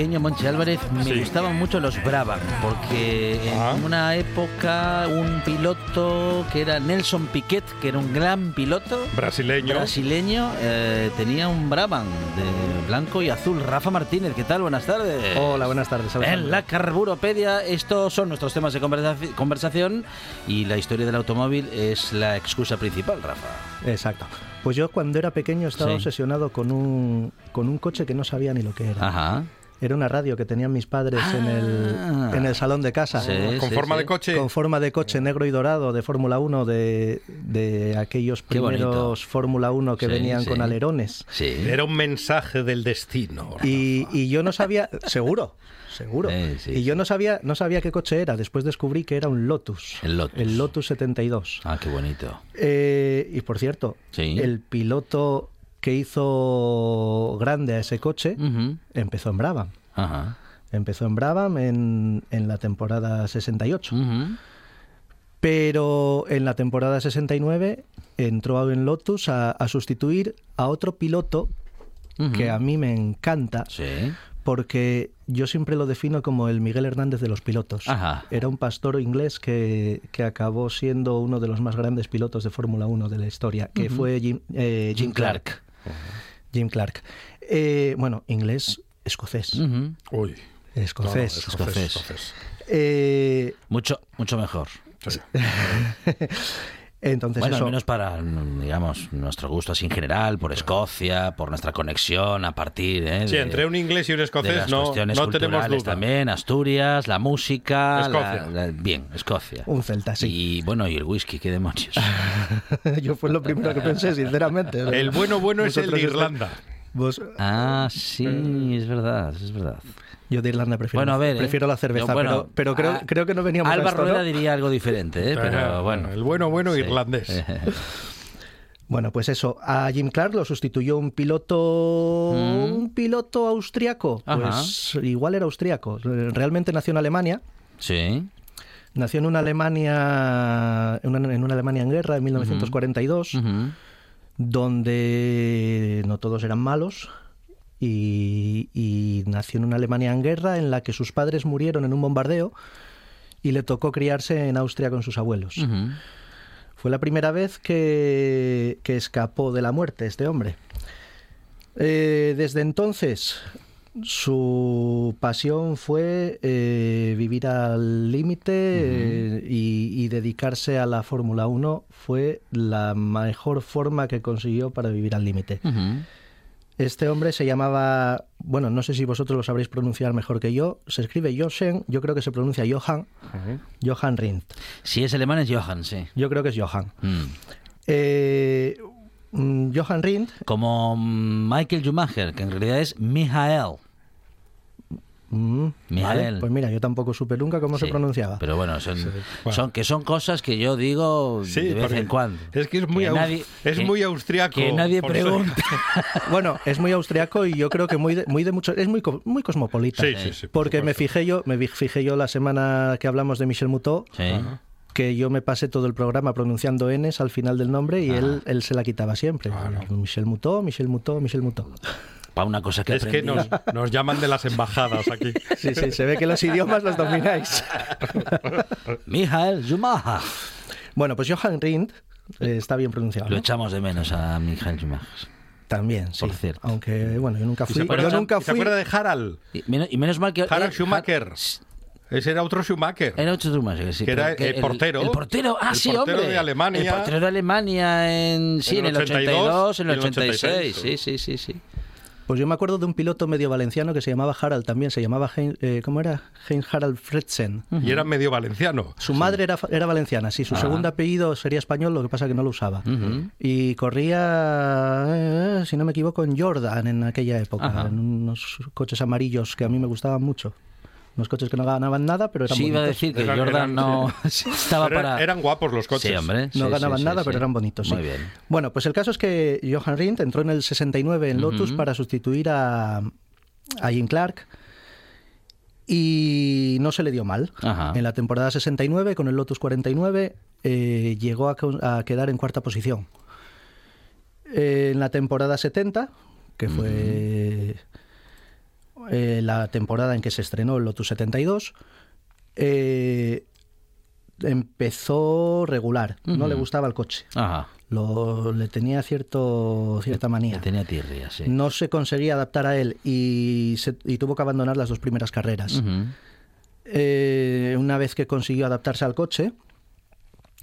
[SPEAKER 2] Pequeño, Monchi Álvarez, me
[SPEAKER 6] Sí.
[SPEAKER 2] gustaban mucho los Brabham, porque en
[SPEAKER 6] Ah.
[SPEAKER 2] una época un piloto que era Nelson Piquet, que era un gran piloto
[SPEAKER 6] Brasileño.
[SPEAKER 2] brasileño, eh, tenía un Brabham de blanco y azul. Rafa Martínez, ¿qué tal? Buenas tardes.
[SPEAKER 7] Hola, buenas tardes. Alejandro.
[SPEAKER 2] En la Carburopedia, estos son nuestros temas de conversa- conversación y la historia del automóvil es la excusa principal, Rafa.
[SPEAKER 7] Exacto. Pues yo cuando era pequeño estaba
[SPEAKER 2] Sí.
[SPEAKER 7] obsesionado con un, con un coche que no sabía ni lo que era.
[SPEAKER 2] Ajá.
[SPEAKER 7] Era una radio que tenían mis padres en, el,
[SPEAKER 2] Ah.
[SPEAKER 7] en el salón de casa.
[SPEAKER 2] Sí,
[SPEAKER 6] Con
[SPEAKER 2] sí,
[SPEAKER 6] forma
[SPEAKER 2] sí.
[SPEAKER 6] de coche.
[SPEAKER 7] Con forma de coche negro y dorado de Fórmula 1, de, de aquellos primeros Fórmula 1 que
[SPEAKER 2] Sí,
[SPEAKER 7] venían
[SPEAKER 2] sí.
[SPEAKER 7] con alerones.
[SPEAKER 2] Sí.
[SPEAKER 6] Era un mensaje del destino.
[SPEAKER 7] Y, y yo no sabía, seguro, seguro.
[SPEAKER 2] Eh, sí,
[SPEAKER 7] y yo no sabía, no sabía qué coche era. Después descubrí que era un Lotus.
[SPEAKER 2] El Lotus.
[SPEAKER 7] El Lotus 72.
[SPEAKER 2] Ah, qué bonito.
[SPEAKER 7] Eh, y por cierto,
[SPEAKER 2] Sí.
[SPEAKER 7] el piloto que hizo grande a ese coche empezó en Brabham.
[SPEAKER 2] Ajá.
[SPEAKER 7] Empezó en Brabham en, en la temporada 68.
[SPEAKER 2] Ujú.
[SPEAKER 7] Pero en la temporada 69 entró en Lotus a, a sustituir a otro piloto que a mí me encanta
[SPEAKER 2] Sí.
[SPEAKER 7] porque yo siempre lo defino como el Miguel Hernández de los pilotos.
[SPEAKER 2] Ajá.
[SPEAKER 7] Era un pastor inglés que, que acabó siendo uno de los más grandes pilotos de Fórmula 1 de la historia, que fue Jim, eh, Jim
[SPEAKER 2] Jim
[SPEAKER 7] Clark.
[SPEAKER 2] Clark.
[SPEAKER 7] Jim Clark. Eh, bueno, inglés, escocés.
[SPEAKER 6] Uy.
[SPEAKER 7] Escocés.
[SPEAKER 6] No, no,
[SPEAKER 2] Escocés.
[SPEAKER 6] escocés.
[SPEAKER 7] Eh,
[SPEAKER 2] Mucho, mucho mejor.
[SPEAKER 6] Sí.
[SPEAKER 7] entonces
[SPEAKER 2] bueno,
[SPEAKER 7] eso...
[SPEAKER 2] al menos para, mm, digamos, nuestro gusto así en general, por Escocia, por nuestra conexión a partir ¿eh?
[SPEAKER 6] Sí,
[SPEAKER 2] de-
[SPEAKER 6] entre un inglés y un escocés no,
[SPEAKER 2] cuestiones
[SPEAKER 6] no tenemos duda.
[SPEAKER 2] también, Asturias, la música,
[SPEAKER 6] Escocia.
[SPEAKER 2] la- la- bien, Escocia.
[SPEAKER 7] Un celta, sí.
[SPEAKER 2] Y bueno, y el whisky, qué demonios.
[SPEAKER 7] Yo fue lo primero que pensé, sinceramente.
[SPEAKER 6] El bueno bueno es el de Irlanda.
[SPEAKER 7] Vos-
[SPEAKER 2] Ah, sí, es verdad, es verdad.
[SPEAKER 7] yo de Irlanda prefiero,
[SPEAKER 2] Bueno, a ver, ¿eh?
[SPEAKER 7] prefiero la cerveza,
[SPEAKER 2] Yo, bueno,
[SPEAKER 7] pero, pero creo, creo que no veníamos
[SPEAKER 2] Alba
[SPEAKER 7] a esto, ¿no?
[SPEAKER 2] Diría algo diferente, ¿eh? pero bueno.
[SPEAKER 6] El bueno bueno
[SPEAKER 2] Sí.
[SPEAKER 6] irlandés.
[SPEAKER 7] Bueno, pues eso, a Jim Clark lo sustituyó un piloto
[SPEAKER 2] Mm.
[SPEAKER 7] un piloto austriaco,
[SPEAKER 2] Ajá.
[SPEAKER 7] pues igual era austriaco, realmente nació en Alemania,
[SPEAKER 2] Sí.
[SPEAKER 7] nació en una Alemania en una, en una Alemania en guerra en 1942,
[SPEAKER 2] Ujú.
[SPEAKER 7] Donde no todos eran malos. Y, y nació en una Alemania en guerra en la que sus padres murieron en un bombardeo y le tocó criarse en Austria con sus abuelos. Fue la primera vez que, que escapó de la muerte este hombre. Eh, desde entonces, su pasión fue eh, vivir al límite eh, y, y dedicarse a la Fórmula 1 fue la mejor forma que consiguió para vivir al límite. Este hombre se llamaba, bueno, no sé si vosotros lo sabréis pronunciar mejor que yo, se escribe Jochen, yo creo que se pronuncia Johann, Johann Rindt.
[SPEAKER 2] Si es alemán es Johann, sí.
[SPEAKER 7] Yo creo que es Johann.
[SPEAKER 2] Mm.
[SPEAKER 7] Eh, mm, Johann Rindt,
[SPEAKER 2] Como mm, Michael Schumacher, que en realidad es Michael.
[SPEAKER 7] mm, vale, pues mira, yo tampoco supe nunca cómo se pronunciaba.
[SPEAKER 2] Pero bueno, son,
[SPEAKER 6] bueno.
[SPEAKER 2] son que son cosas que yo digo
[SPEAKER 6] Sí,
[SPEAKER 2] de vez en cuando.
[SPEAKER 6] es que es muy
[SPEAKER 2] Que
[SPEAKER 6] aus-
[SPEAKER 2] nadie-
[SPEAKER 6] es
[SPEAKER 2] que-
[SPEAKER 6] muy austriaco.
[SPEAKER 2] Que nadie pregunta.
[SPEAKER 7] Bueno, es muy austriaco y yo creo que muy de, muy de mucho, es muy, co- muy cosmopolita.
[SPEAKER 6] Sí, sí, sí. por
[SPEAKER 7] Porque me fijé yo, me fijé yo la semana que hablamos de Michel Moutot,
[SPEAKER 2] Sí.
[SPEAKER 7] Que yo me pasé todo el programa pronunciando Ns al final del nombre y él, él se la quitaba siempre. Michel Moutot, Michel Moutot, Michel Moutot.
[SPEAKER 2] Para una cosa que
[SPEAKER 6] Es que
[SPEAKER 2] aprendí.
[SPEAKER 6] nos, nos llaman de las embajadas aquí.
[SPEAKER 7] Sí, sí, se ve que los idiomas los domináis.
[SPEAKER 2] Michael Schumacher.
[SPEAKER 7] Bueno, pues Johann Rindt eh, está bien pronunciado.
[SPEAKER 2] Lo
[SPEAKER 7] ¿no?
[SPEAKER 2] echamos de menos a Michael Schumacher.
[SPEAKER 7] También, sí.
[SPEAKER 2] Por cierto.
[SPEAKER 7] Aunque, bueno, yo nunca
[SPEAKER 6] ¿Y se
[SPEAKER 7] fui.
[SPEAKER 6] acuerda,
[SPEAKER 7] Yo nunca
[SPEAKER 6] y se
[SPEAKER 7] fui.
[SPEAKER 6] acuerda de Harald?
[SPEAKER 2] Y menos, y menos mal que...
[SPEAKER 6] Harald
[SPEAKER 2] eh,
[SPEAKER 6] Schumacher.
[SPEAKER 2] Har-
[SPEAKER 6] Ese era otro Schumacher.
[SPEAKER 2] Era otro Schumacher, sí.
[SPEAKER 6] Que era
[SPEAKER 2] pero
[SPEAKER 6] el portero.
[SPEAKER 2] El, portero, ah,
[SPEAKER 6] El
[SPEAKER 2] sí,
[SPEAKER 6] portero
[SPEAKER 2] hombre.
[SPEAKER 6] de Alemania.
[SPEAKER 2] El portero de Alemania en, sí,
[SPEAKER 6] En
[SPEAKER 2] en,
[SPEAKER 6] el
[SPEAKER 2] el 82, en el
[SPEAKER 6] 86,
[SPEAKER 2] 86.
[SPEAKER 6] sí.
[SPEAKER 2] Sí, sí, sí, sí.
[SPEAKER 7] Pues yo me acuerdo de un piloto medio valenciano que se llamaba Harald también, se llamaba, Hein- eh, ¿cómo era? Hein Harald Fredsen.
[SPEAKER 6] Y era medio valenciano.
[SPEAKER 7] Su madre era, era valenciana, sí, su
[SPEAKER 2] Ah.
[SPEAKER 7] segundo apellido sería español, lo que pasa que no lo usaba.
[SPEAKER 2] Ujú.
[SPEAKER 7] Y corría, eh, si no me equivoco, en Jordan en aquella época,
[SPEAKER 2] Ajá.
[SPEAKER 7] en unos coches amarillos que a mí me gustaban mucho. Unos coches que no ganaban nada, pero eran
[SPEAKER 2] Sí, iba a
[SPEAKER 7] bonitos.
[SPEAKER 2] decir que
[SPEAKER 6] Eran-
[SPEAKER 2] Jordan
[SPEAKER 6] eran-
[SPEAKER 2] no estaba
[SPEAKER 6] Pero
[SPEAKER 2] para...
[SPEAKER 6] Eran guapos los coches.
[SPEAKER 2] Sí, hombre.
[SPEAKER 7] No
[SPEAKER 2] sí,
[SPEAKER 7] ganaban
[SPEAKER 2] sí,
[SPEAKER 7] nada,
[SPEAKER 2] sí,
[SPEAKER 7] pero
[SPEAKER 2] sí.
[SPEAKER 7] eran bonitos. sí.
[SPEAKER 2] Muy bien.
[SPEAKER 7] Bueno, pues el caso es que Johan Rindt entró en el 69 en Lotus para sustituir a, a Jim Clark y no se le dio mal.
[SPEAKER 2] Ajá.
[SPEAKER 7] En la temporada 69, con el Lotus 49, eh, llegó a quedar en cuarta posición. Eh, en la temporada 70, que fue eh, la temporada en que se estrenó el Lotus 72, eh, empezó regular. No le gustaba el coche.
[SPEAKER 2] Ajá.
[SPEAKER 7] Lo, le tenía cierto, cierta manía.
[SPEAKER 2] tenía tirria, sí.
[SPEAKER 7] No se conseguía adaptar a él y, se- y tuvo que abandonar las dos primeras carreras. Eh, una vez que consiguió adaptarse al coche,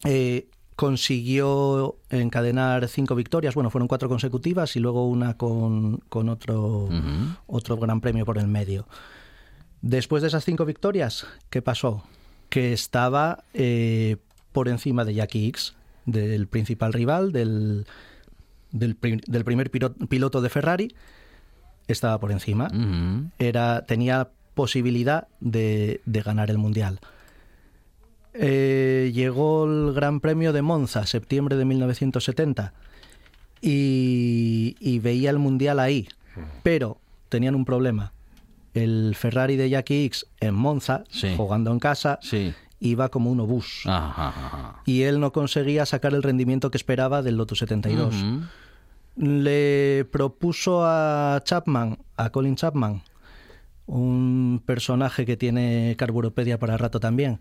[SPEAKER 7] eh, consiguió encadenar cinco victorias. Bueno, fueron cuatro consecutivas y luego una con, con otro, otro gran premio por el medio. Después de esas cinco victorias, ¿qué pasó? Que estaba eh, por encima de Jackie X, del principal rival, del, del, pri- del primer piloto de Ferrari, estaba por encima era, tenía posibilidad de, de ganar el Mundial. Eh, llegó el Gran Premio de Monza, septiembre de 1970, y, y veía el Mundial ahí, pero tenían un problema. el Ferrari de Jackie X en Monza,
[SPEAKER 2] Sí.
[SPEAKER 7] jugando en casa,
[SPEAKER 2] Sí.
[SPEAKER 7] iba como un obús.
[SPEAKER 2] Ajá, ajá.
[SPEAKER 7] Y él no conseguía sacar el rendimiento que esperaba del Lotus 72.
[SPEAKER 2] Ujú.
[SPEAKER 7] Le propuso a Chapman, a Colin Chapman, un personaje que tiene Carburopedia para rato también,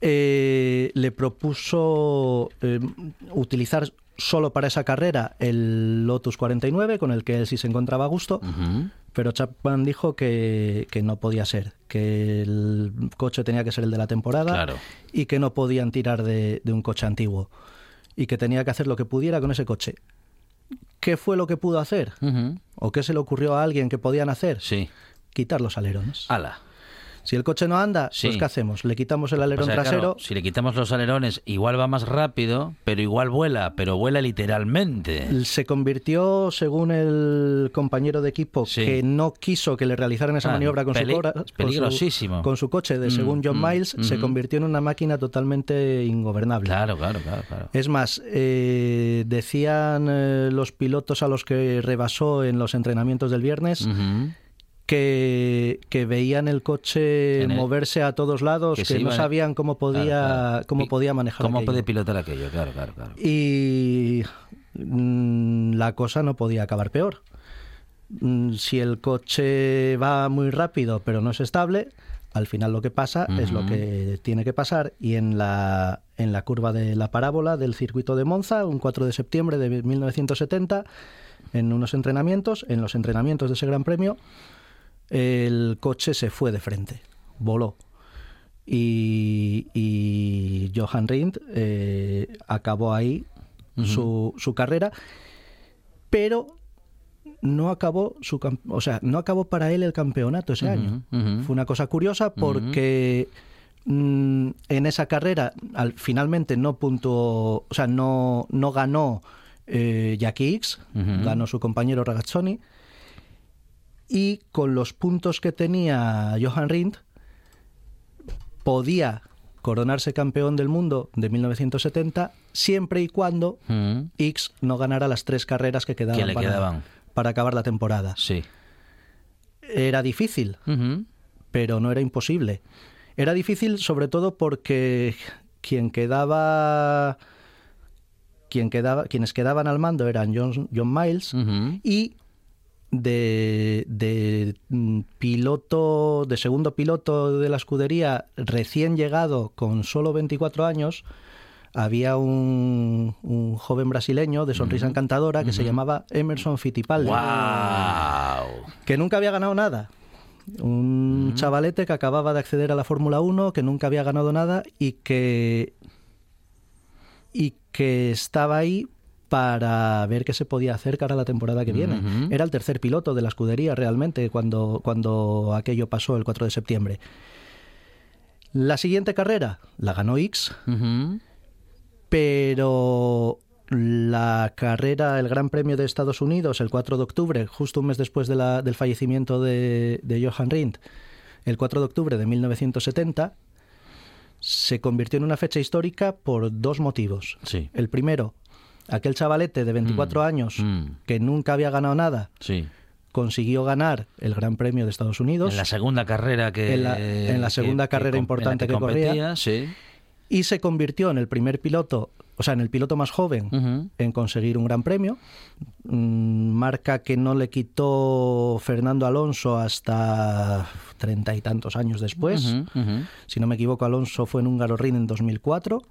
[SPEAKER 7] eh, le propuso eh, utilizar solo para esa carrera el Lotus 49, con el que él sí se encontraba a gusto, pero Chapman dijo que, que no podía ser, que el coche tenía que ser el de la temporada
[SPEAKER 2] Claro.
[SPEAKER 7] y que no podían tirar de, de un coche antiguo y que tenía que hacer lo que pudiera con ese coche. ¿Qué fue lo que pudo hacer? ¿O qué se le ocurrió a alguien que podían hacer?
[SPEAKER 2] Sí.
[SPEAKER 7] Quitar los alerones.
[SPEAKER 2] Ala.
[SPEAKER 7] Si el coche no anda,
[SPEAKER 2] Sí.
[SPEAKER 7] pues ¿qué hacemos? Le quitamos el alerón
[SPEAKER 2] O sea, claro,
[SPEAKER 7] trasero.
[SPEAKER 2] si le quitamos los alerones, igual va más rápido, pero igual vuela, pero vuela literalmente.
[SPEAKER 7] Se convirtió, según el compañero de equipo,
[SPEAKER 2] Sí.
[SPEAKER 7] que no quiso que le realizaran esa
[SPEAKER 2] Ah,
[SPEAKER 7] maniobra con, su cora- con su-
[SPEAKER 2] peligrosísimo.
[SPEAKER 7] con su coche de
[SPEAKER 2] Mm,
[SPEAKER 7] según John
[SPEAKER 2] mm,
[SPEAKER 7] Miles, se
[SPEAKER 2] ujú.
[SPEAKER 7] convirtió en una máquina totalmente ingobernable.
[SPEAKER 2] Claro, claro, claro, claro.
[SPEAKER 7] Es más, eh, decían eh, los pilotos a los que rebasó en los entrenamientos del viernes. Que, que veían el coche
[SPEAKER 2] el-
[SPEAKER 7] moverse a todos lados,
[SPEAKER 2] que
[SPEAKER 7] no sabían cómo podía,
[SPEAKER 2] Claro, claro.
[SPEAKER 7] cómo
[SPEAKER 2] Y
[SPEAKER 7] podía manejar
[SPEAKER 2] ¿Cómo
[SPEAKER 7] aquello.
[SPEAKER 2] puede pilotar aquello? Claro, claro, claro.
[SPEAKER 7] Y mm, la cosa no podía acabar peor. Mm, Si el coche va muy rápido pero no es estable, al final lo que pasa es lo que tiene que pasar. Y en la, en la curva de la parábola del circuito de Monza, un 4 de septiembre de 1970, en unos entrenamientos, en los entrenamientos de ese Gran Premio, el coche se fue de frente, voló. Y, y Johan Rindt eh, acabó ahí su, su carrera, pero no acabó su o sea, no acabó para él el campeonato ese año. Fue una cosa curiosa porque mm, en esa carrera al, finalmente no puntuó, o sea, no, no ganó eh, Jackie X, ganó su compañero Ragazzoni y con los puntos que tenía Johan Rindt podía coronarse campeón del mundo de 1970 siempre y cuando
[SPEAKER 2] Ujú.
[SPEAKER 7] X no ganara las tres carreras que quedaban,
[SPEAKER 2] le
[SPEAKER 7] para,
[SPEAKER 2] quedaban.
[SPEAKER 7] para acabar la temporada.
[SPEAKER 2] Sí.
[SPEAKER 7] Era difícil, pero no era imposible. Era difícil sobre todo porque quien quedaba quien quedaba quienes quedaban al mando eran John, John Miles y de, de mm, piloto de segundo piloto de la escudería recién llegado con solo 24 años había un, un joven brasileño de sonrisa encantadora que se llamaba Emerson Fittipaldi
[SPEAKER 2] ¡Wow!
[SPEAKER 7] que nunca había ganado nada. Un chavalete que acababa de acceder a la Fórmula 1, que nunca había ganado nada y que y que estaba ahí para ver qué se podía hacer cara a la temporada que viene. Era el tercer piloto de la escudería realmente cuando, cuando aquello pasó el 4 de septiembre. La siguiente carrera la ganó X, pero la carrera, el Gran Premio de Estados Unidos, el 4 de octubre, justo un mes después de la- del fallecimiento de, de Johan Rindt, el 4 de octubre de 1970, se convirtió en una fecha histórica por dos motivos.
[SPEAKER 2] Sí.
[SPEAKER 7] El primero, aquel chavalete de 24
[SPEAKER 2] Mm,
[SPEAKER 7] años
[SPEAKER 2] mm.
[SPEAKER 7] que nunca había ganado nada,
[SPEAKER 2] Sí.
[SPEAKER 7] consiguió ganar el Gran Premio de Estados Unidos
[SPEAKER 2] En la segunda carrera que...
[SPEAKER 7] En la- en la
[SPEAKER 2] que-
[SPEAKER 7] segunda carrera importante que corría.
[SPEAKER 2] competía, Sí.
[SPEAKER 7] y se convirtió en el primer piloto, o sea, en el piloto más joven en conseguir un gran premio. Mm, Marca que no le quitó Fernando Alonso hasta treinta y tantos años después. Si no me equivoco, Alonso fue en un Ring en 2004.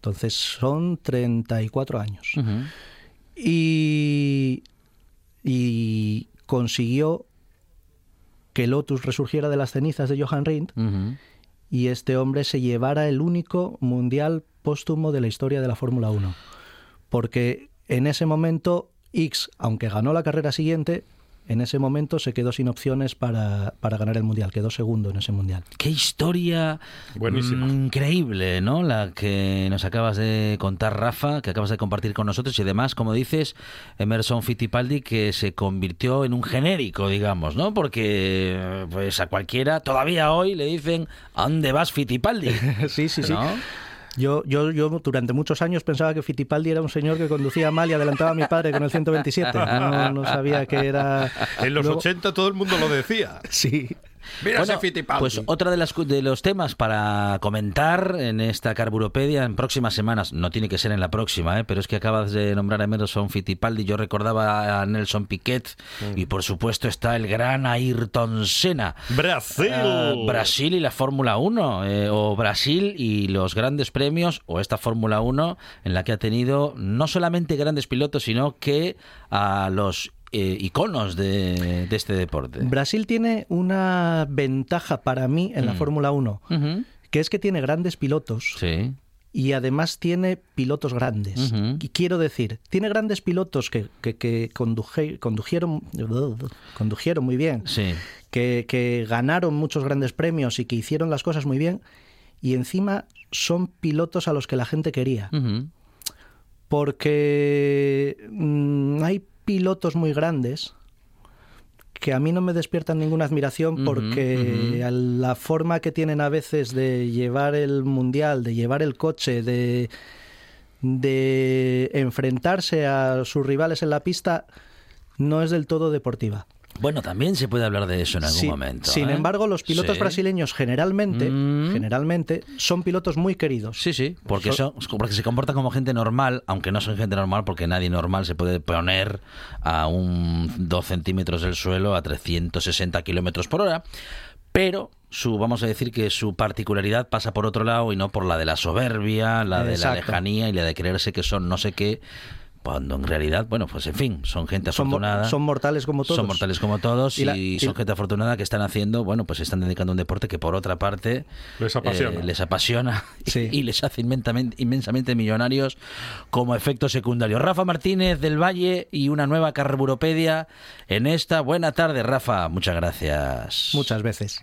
[SPEAKER 7] Entonces son 34 años.
[SPEAKER 2] Ujú.
[SPEAKER 7] Y, y consiguió que Lotus resurgiera de las cenizas de Johan Rindt y este hombre se llevara el único mundial póstumo de la historia de la Fórmula 1. Porque en ese momento X, aunque ganó la carrera siguiente, en ese momento se quedó sin opciones para, para ganar el mundial, quedó segundo en ese mundial.
[SPEAKER 2] Qué historia
[SPEAKER 6] Buenísima.
[SPEAKER 2] mm, increíble, ¿no? La que nos acabas de contar, Rafa, que acabas de compartir con nosotros y además, como dices, Emerson Fittipaldi que se convirtió en un genérico, digamos, ¿no? Porque pues a cualquiera todavía hoy le dicen ¿a dónde vas Fittipaldi?
[SPEAKER 7] Sí, sí, sí. Yo, yo, yo durante muchos años pensaba que Fittipaldi era un señor que conducía mal y adelantaba a mi padre con el 127. No, no sabía que era...
[SPEAKER 6] En los
[SPEAKER 7] Luego-
[SPEAKER 6] 80 todo el mundo lo decía.
[SPEAKER 7] Sí.
[SPEAKER 6] Mira
[SPEAKER 2] Bueno,
[SPEAKER 6] ese Fittipaldi.
[SPEAKER 2] Pues otra de, las, de los temas para comentar en esta Carburopedia en próximas semanas, no tiene que ser en la próxima, ¿eh? pero es que acabas de nombrar a Emerson Fittipaldi, yo recordaba a Nelson Piquet y por supuesto está el gran Ayrton Senna.
[SPEAKER 6] Brasil.
[SPEAKER 2] Ah, Brasil y la Fórmula 1, eh, o Brasil y los grandes premios, o esta Fórmula 1 en la que ha tenido no solamente grandes pilotos, sino que a los eh, iconos de, de este deporte.
[SPEAKER 7] Brasil tiene una ventaja para mí en la
[SPEAKER 2] Mm.
[SPEAKER 7] Fórmula 1,
[SPEAKER 2] Ujú,
[SPEAKER 7] que es que tiene grandes pilotos
[SPEAKER 2] Sí.
[SPEAKER 7] y además tiene pilotos grandes. Y quiero decir, tiene grandes pilotos que, que, que conduje- condujeron, condujeron muy bien,
[SPEAKER 2] Sí.
[SPEAKER 7] que, que ganaron muchos grandes premios y que hicieron las cosas muy bien, y encima son pilotos a los que la gente quería. Porque mm, hay pilotos muy grandes que a mí no me despiertan ninguna admiración porque la forma que tienen a veces de llevar el mundial, de llevar el coche, de, de enfrentarse a sus rivales en la pista, no es del todo deportiva.
[SPEAKER 2] Bueno, también se puede hablar de eso en algún
[SPEAKER 7] Sí,
[SPEAKER 2] momento.
[SPEAKER 7] Sin
[SPEAKER 2] ¿eh?
[SPEAKER 7] embargo, los pilotos
[SPEAKER 2] Sí.
[SPEAKER 7] brasileños generalmente,
[SPEAKER 2] Mm.
[SPEAKER 7] generalmente son pilotos muy queridos.
[SPEAKER 2] Sí, sí, porque, son, porque se comportan como gente normal, aunque no son gente normal, porque nadie normal se puede poner a un 2 centímetros del suelo a 360 kilómetros por hora. Pero su, vamos a decir que su particularidad pasa por otro lado y no por la de la soberbia, la de la lejanía y la de creerse que son no sé qué, cuando en realidad, bueno, pues en fin, son gente afortunada.
[SPEAKER 7] son mortales como todos.
[SPEAKER 2] Son mortales como todos y,
[SPEAKER 7] Y la- y-
[SPEAKER 2] son gente afortunada que están haciendo, bueno, pues están dedicando a un deporte que por otra parte
[SPEAKER 6] Les apasiona.
[SPEAKER 2] eh, les apasiona
[SPEAKER 7] Sí.
[SPEAKER 2] y les hace inmensamente, inmensamente millonarios como efecto secundario. Rafa Martínez del Valle y una nueva carburopedia en esta. Buena tarde, Rafa. Muchas gracias.
[SPEAKER 7] Muchas veces.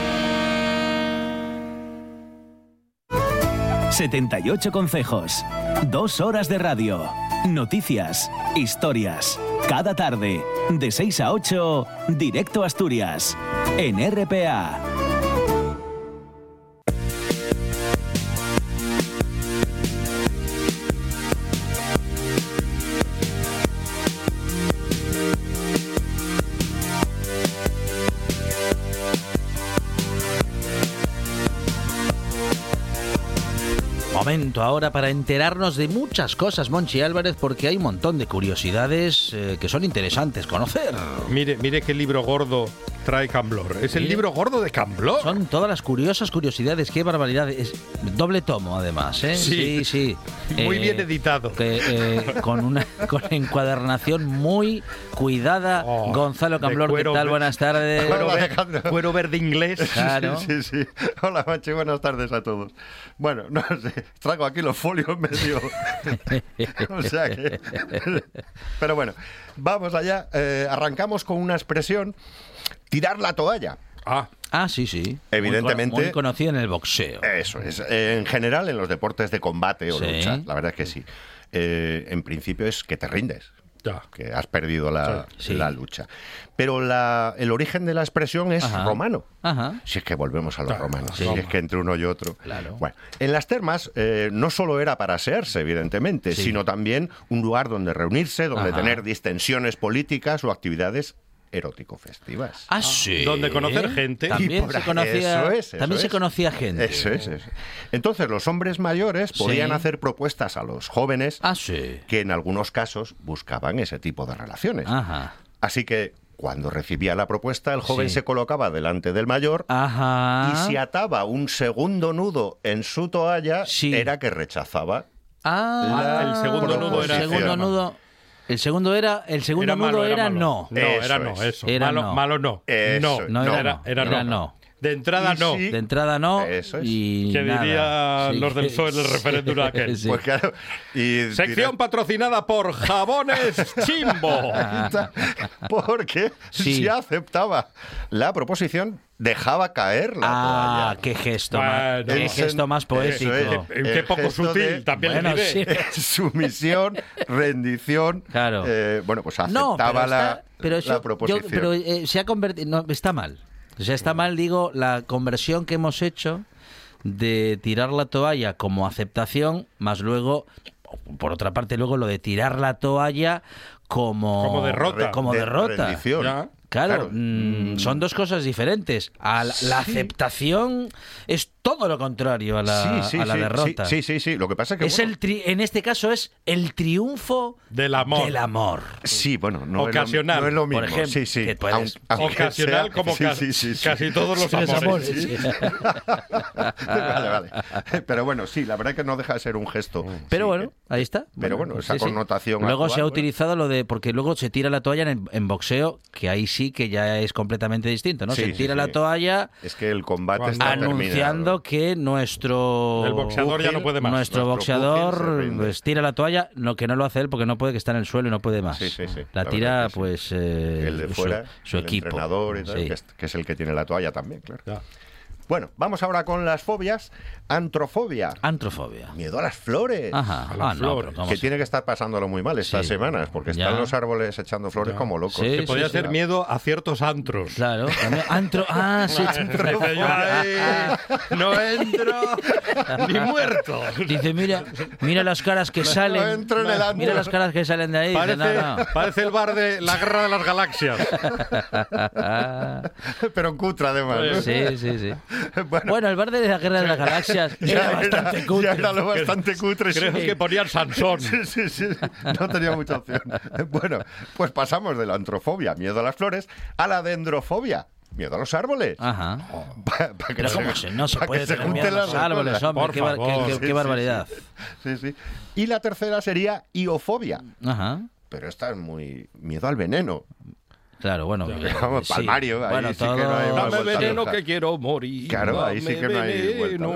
[SPEAKER 4] ...78 consejos... ...dos horas de radio... ...noticias, historias... ...cada tarde... ...de 6 a 8... ...directo a Asturias... ...en RPA...
[SPEAKER 2] Momento ahora para enterarnos de muchas cosas, Monchi Álvarez, porque hay un montón de curiosidades eh, que son interesantes conocer.
[SPEAKER 6] Mire, mire qué libro gordo trae Camblor. Es el libro gordo de Camblor.
[SPEAKER 2] Son todas las curiosas curiosidades, qué barbaridad. Es doble tomo, además, ¿eh?
[SPEAKER 6] Sí.
[SPEAKER 2] sí.
[SPEAKER 6] Muy
[SPEAKER 2] Eh,
[SPEAKER 6] bien editado.
[SPEAKER 2] que, eh, con una con encuadernación muy cuidada.
[SPEAKER 6] Oh,
[SPEAKER 2] Gonzalo Camblor, ¿qué tal? Buenas tardes.
[SPEAKER 6] Cuero,
[SPEAKER 8] Hola,
[SPEAKER 6] ver-
[SPEAKER 8] Alejandro.
[SPEAKER 6] cuero verde inglés.
[SPEAKER 2] Claro.
[SPEAKER 8] Sí, sí, sí. Hola, Machi, buenas tardes a todos. Bueno, no sé, traigo aquí los folios medio. o sea que. Pero bueno, vamos allá. Eh, arrancamos con una expresión: tirar la toalla.
[SPEAKER 6] Ah,
[SPEAKER 2] Ah, sí, sí.
[SPEAKER 8] Evidentemente-
[SPEAKER 2] Muy, cono- muy conocido en el boxeo.
[SPEAKER 8] Eso es. En general, en los deportes de combate o
[SPEAKER 2] Sí.
[SPEAKER 8] lucha, la verdad es que sí. Eh, en principio es que te rindes.
[SPEAKER 6] ya.
[SPEAKER 8] que has perdido la,
[SPEAKER 2] Sí.
[SPEAKER 8] la lucha. Pero la- el origen de la expresión es
[SPEAKER 2] Ajá.
[SPEAKER 8] romano.
[SPEAKER 2] Ajá.
[SPEAKER 8] Si es que volvemos a los
[SPEAKER 6] Claro,
[SPEAKER 8] romanos,
[SPEAKER 2] sí.
[SPEAKER 8] si es que entre uno y otro.
[SPEAKER 2] Claro.
[SPEAKER 8] Bueno, en las termas eh, no solo era para asearse, evidentemente,
[SPEAKER 2] Sí.
[SPEAKER 8] sino también un lugar donde reunirse, donde
[SPEAKER 2] Ajá.
[SPEAKER 8] tener distensiones políticas o actividades erótico-festivas.
[SPEAKER 2] Ah, sí.
[SPEAKER 6] Donde conocer gente.
[SPEAKER 2] También,
[SPEAKER 8] Y por
[SPEAKER 2] se conocía,
[SPEAKER 8] eso es, eso
[SPEAKER 2] también se
[SPEAKER 8] es.
[SPEAKER 2] conocía gente.
[SPEAKER 8] Eso es, eso es. Entonces los hombres mayores podían
[SPEAKER 2] Sí.
[SPEAKER 8] hacer propuestas a los jóvenes
[SPEAKER 2] Ah, sí.
[SPEAKER 8] que en algunos casos buscaban ese tipo de relaciones.
[SPEAKER 2] Ajá.
[SPEAKER 8] Así que cuando recibía la propuesta, el joven
[SPEAKER 2] Sí.
[SPEAKER 8] se colocaba delante del mayor
[SPEAKER 2] Ajá.
[SPEAKER 8] y si ataba un segundo nudo en su toalla,
[SPEAKER 2] Sí.
[SPEAKER 8] era que rechazaba.
[SPEAKER 2] Ah,
[SPEAKER 8] La-
[SPEAKER 6] el segundo
[SPEAKER 8] nudo era-
[SPEAKER 2] el segundo nudo El segundo era, el segundo
[SPEAKER 6] Era malo,
[SPEAKER 2] nudo
[SPEAKER 6] era
[SPEAKER 2] era,
[SPEAKER 6] malo.
[SPEAKER 2] no.
[SPEAKER 6] No,
[SPEAKER 8] Eso
[SPEAKER 6] era no,
[SPEAKER 8] es.
[SPEAKER 6] eso.
[SPEAKER 2] Era
[SPEAKER 6] malo,
[SPEAKER 2] no.
[SPEAKER 6] malo no.
[SPEAKER 8] Eso
[SPEAKER 6] no.
[SPEAKER 2] No,
[SPEAKER 8] No,
[SPEAKER 2] era,
[SPEAKER 6] era,
[SPEAKER 2] no.
[SPEAKER 6] era
[SPEAKER 2] Era
[SPEAKER 6] no.
[SPEAKER 2] No.
[SPEAKER 6] De entrada no.
[SPEAKER 8] sí.
[SPEAKER 2] De entrada no.
[SPEAKER 8] Eso es.
[SPEAKER 2] Y
[SPEAKER 6] Que
[SPEAKER 2] nada.
[SPEAKER 6] dirían
[SPEAKER 2] Sí.
[SPEAKER 6] los del PSOE en el referéndum aquel.
[SPEAKER 2] Sí.
[SPEAKER 8] Pues claro. Y
[SPEAKER 6] Sección patrocinada por Jabones Chimbo.
[SPEAKER 8] Porque
[SPEAKER 2] Sí.
[SPEAKER 8] si aceptaba la proposición, dejaba caer la
[SPEAKER 2] Ah,
[SPEAKER 8] toalla.
[SPEAKER 2] qué gesto,
[SPEAKER 6] Bueno,
[SPEAKER 2] más, qué gesto
[SPEAKER 8] es-
[SPEAKER 2] más poético.
[SPEAKER 8] es.
[SPEAKER 6] Qué
[SPEAKER 8] El
[SPEAKER 6] poco sutil,
[SPEAKER 8] de-
[SPEAKER 6] también
[SPEAKER 2] Bueno, sí.
[SPEAKER 8] Sumisión, rendición.
[SPEAKER 2] Claro.
[SPEAKER 8] eh, bueno, pues
[SPEAKER 2] No,
[SPEAKER 8] aceptaba
[SPEAKER 2] pero,
[SPEAKER 8] la,
[SPEAKER 2] está- pero eso,
[SPEAKER 8] la
[SPEAKER 2] yo-
[SPEAKER 8] proposición.
[SPEAKER 2] pero eh, se ha convertido, no, está mal. O sea, está mal, digo, la conversión que hemos hecho de tirar la toalla como aceptación, más luego, por otra parte, luego lo de tirar la toalla como,
[SPEAKER 6] Como derrota.
[SPEAKER 2] Como
[SPEAKER 8] De
[SPEAKER 2] derrota. Claro,
[SPEAKER 8] Claro.
[SPEAKER 2] mm, son dos cosas diferentes. A la, la aceptación es todo lo contrario a la,
[SPEAKER 8] sí, sí,
[SPEAKER 2] a la
[SPEAKER 8] sí,
[SPEAKER 2] derrota.
[SPEAKER 8] Sí, sí, sí. Lo que pasa es que.
[SPEAKER 2] Es
[SPEAKER 8] bueno,
[SPEAKER 2] el tri- en este caso es el triunfo
[SPEAKER 6] Del amor.
[SPEAKER 2] del amor.
[SPEAKER 8] Sí, bueno, no,
[SPEAKER 6] Ocasional.
[SPEAKER 8] Es lo, no es lo mismo.
[SPEAKER 2] Por ejemplo,
[SPEAKER 8] sí, sí.
[SPEAKER 2] que puedes-
[SPEAKER 8] Aunque- aunque
[SPEAKER 6] Ocasional
[SPEAKER 8] sea-
[SPEAKER 6] como
[SPEAKER 8] sí,
[SPEAKER 6] ca-
[SPEAKER 8] sí, sí, sí.
[SPEAKER 6] casi todos los amores.
[SPEAKER 2] amores, sí.
[SPEAKER 8] vale, vale. Pero bueno, sí, la verdad que no deja de ser un gesto.
[SPEAKER 2] Pero
[SPEAKER 8] Sí,
[SPEAKER 2] bueno,
[SPEAKER 8] que-
[SPEAKER 2] ahí está.
[SPEAKER 8] Pero bueno, esa
[SPEAKER 2] sí, sí.
[SPEAKER 8] connotación
[SPEAKER 2] Luego
[SPEAKER 8] actual,
[SPEAKER 2] se ha
[SPEAKER 8] bueno.
[SPEAKER 2] utilizado lo de. Porque luego se tira la toalla en, en boxeo, que ahí sí que ya es completamente distinto, ¿no?
[SPEAKER 8] Sí,
[SPEAKER 2] se
[SPEAKER 8] sí,
[SPEAKER 2] tira
[SPEAKER 8] sí.
[SPEAKER 2] la toalla
[SPEAKER 8] Es que el combate está
[SPEAKER 2] anunciando
[SPEAKER 8] terminado.
[SPEAKER 2] que nuestro.
[SPEAKER 6] El boxeador ya no puede más.
[SPEAKER 2] Nuestro,
[SPEAKER 8] Nuestro
[SPEAKER 2] boxeador
[SPEAKER 8] pugil
[SPEAKER 2] pues, tira la toalla, lo que no lo hace él porque no puede, que está en el suelo y no puede más.
[SPEAKER 8] Sí, sí, sí.
[SPEAKER 2] La
[SPEAKER 8] La
[SPEAKER 2] tira,
[SPEAKER 8] sí.
[SPEAKER 2] pues. eh,
[SPEAKER 8] el de
[SPEAKER 2] su-
[SPEAKER 8] fuera,
[SPEAKER 2] su,
[SPEAKER 8] el
[SPEAKER 2] equipo.
[SPEAKER 8] entrenador y tal,
[SPEAKER 2] Sí.
[SPEAKER 8] que, es, que es el que tiene la toalla también, claro.
[SPEAKER 6] Ya.
[SPEAKER 8] Bueno, vamos ahora con las fobias. Antrofobia.
[SPEAKER 2] Antrofobia.
[SPEAKER 8] Miedo a las flores.
[SPEAKER 2] Ajá.
[SPEAKER 6] A las
[SPEAKER 2] Ah, no,
[SPEAKER 6] flores.
[SPEAKER 2] pero ¿cómo
[SPEAKER 8] Que tiene que estar pasándolo muy mal estas
[SPEAKER 2] Sí.
[SPEAKER 8] semanas, porque
[SPEAKER 2] Ya.
[SPEAKER 8] están los árboles echando flores
[SPEAKER 6] Ya.
[SPEAKER 8] como locos.
[SPEAKER 2] Sí,
[SPEAKER 6] Que
[SPEAKER 2] sí,
[SPEAKER 6] ser miedo a ciertos antros.
[SPEAKER 2] Claro. Antro. Ah, sí.
[SPEAKER 6] No entro ni muerto.
[SPEAKER 2] Dice, mira, mira las caras que salen.
[SPEAKER 8] entro en el antro.
[SPEAKER 2] mira las caras que salen de ahí.
[SPEAKER 6] Parece,
[SPEAKER 2] no, no.
[SPEAKER 6] parece el bar de la guerra de las galaxias.
[SPEAKER 8] Pero cutre además. ¿no?
[SPEAKER 2] Sí, sí, sí.
[SPEAKER 8] Bueno,
[SPEAKER 2] Bueno, el bar de la Guerra de las Galaxias
[SPEAKER 8] ya
[SPEAKER 2] era bastante cutre.
[SPEAKER 8] era lo bastante cutre.
[SPEAKER 6] Creo
[SPEAKER 8] sí.
[SPEAKER 6] que ponían Sansón.
[SPEAKER 8] Sí, sí, sí. No tenía mucha opción. Bueno, pues pasamos de la antrofobia, miedo a las flores, a la dendrofobia, miedo a los árboles.
[SPEAKER 2] Ajá.
[SPEAKER 8] Pa- pa que
[SPEAKER 2] Pero
[SPEAKER 8] se-
[SPEAKER 2] ¿cómo se, no se puede
[SPEAKER 8] se
[SPEAKER 2] tener miedo a
[SPEAKER 8] junten
[SPEAKER 2] los árboles, hombre?
[SPEAKER 6] Por
[SPEAKER 2] Qué,
[SPEAKER 6] favor.
[SPEAKER 2] qué-
[SPEAKER 8] Sí,
[SPEAKER 2] qué
[SPEAKER 8] sí,
[SPEAKER 2] barbaridad.
[SPEAKER 8] Sí, sí. Y la tercera sería iofobia.
[SPEAKER 2] Ajá.
[SPEAKER 8] Pero esta es muy miedo al veneno.
[SPEAKER 2] Claro, bueno. eh,
[SPEAKER 8] Vamos,
[SPEAKER 2] sí.
[SPEAKER 8] palmario, ahí
[SPEAKER 2] bueno,
[SPEAKER 8] sí que no hay
[SPEAKER 2] todo-
[SPEAKER 6] Dame veneno que quiero morir.
[SPEAKER 8] Claro, ahí sí que no hay vuelta.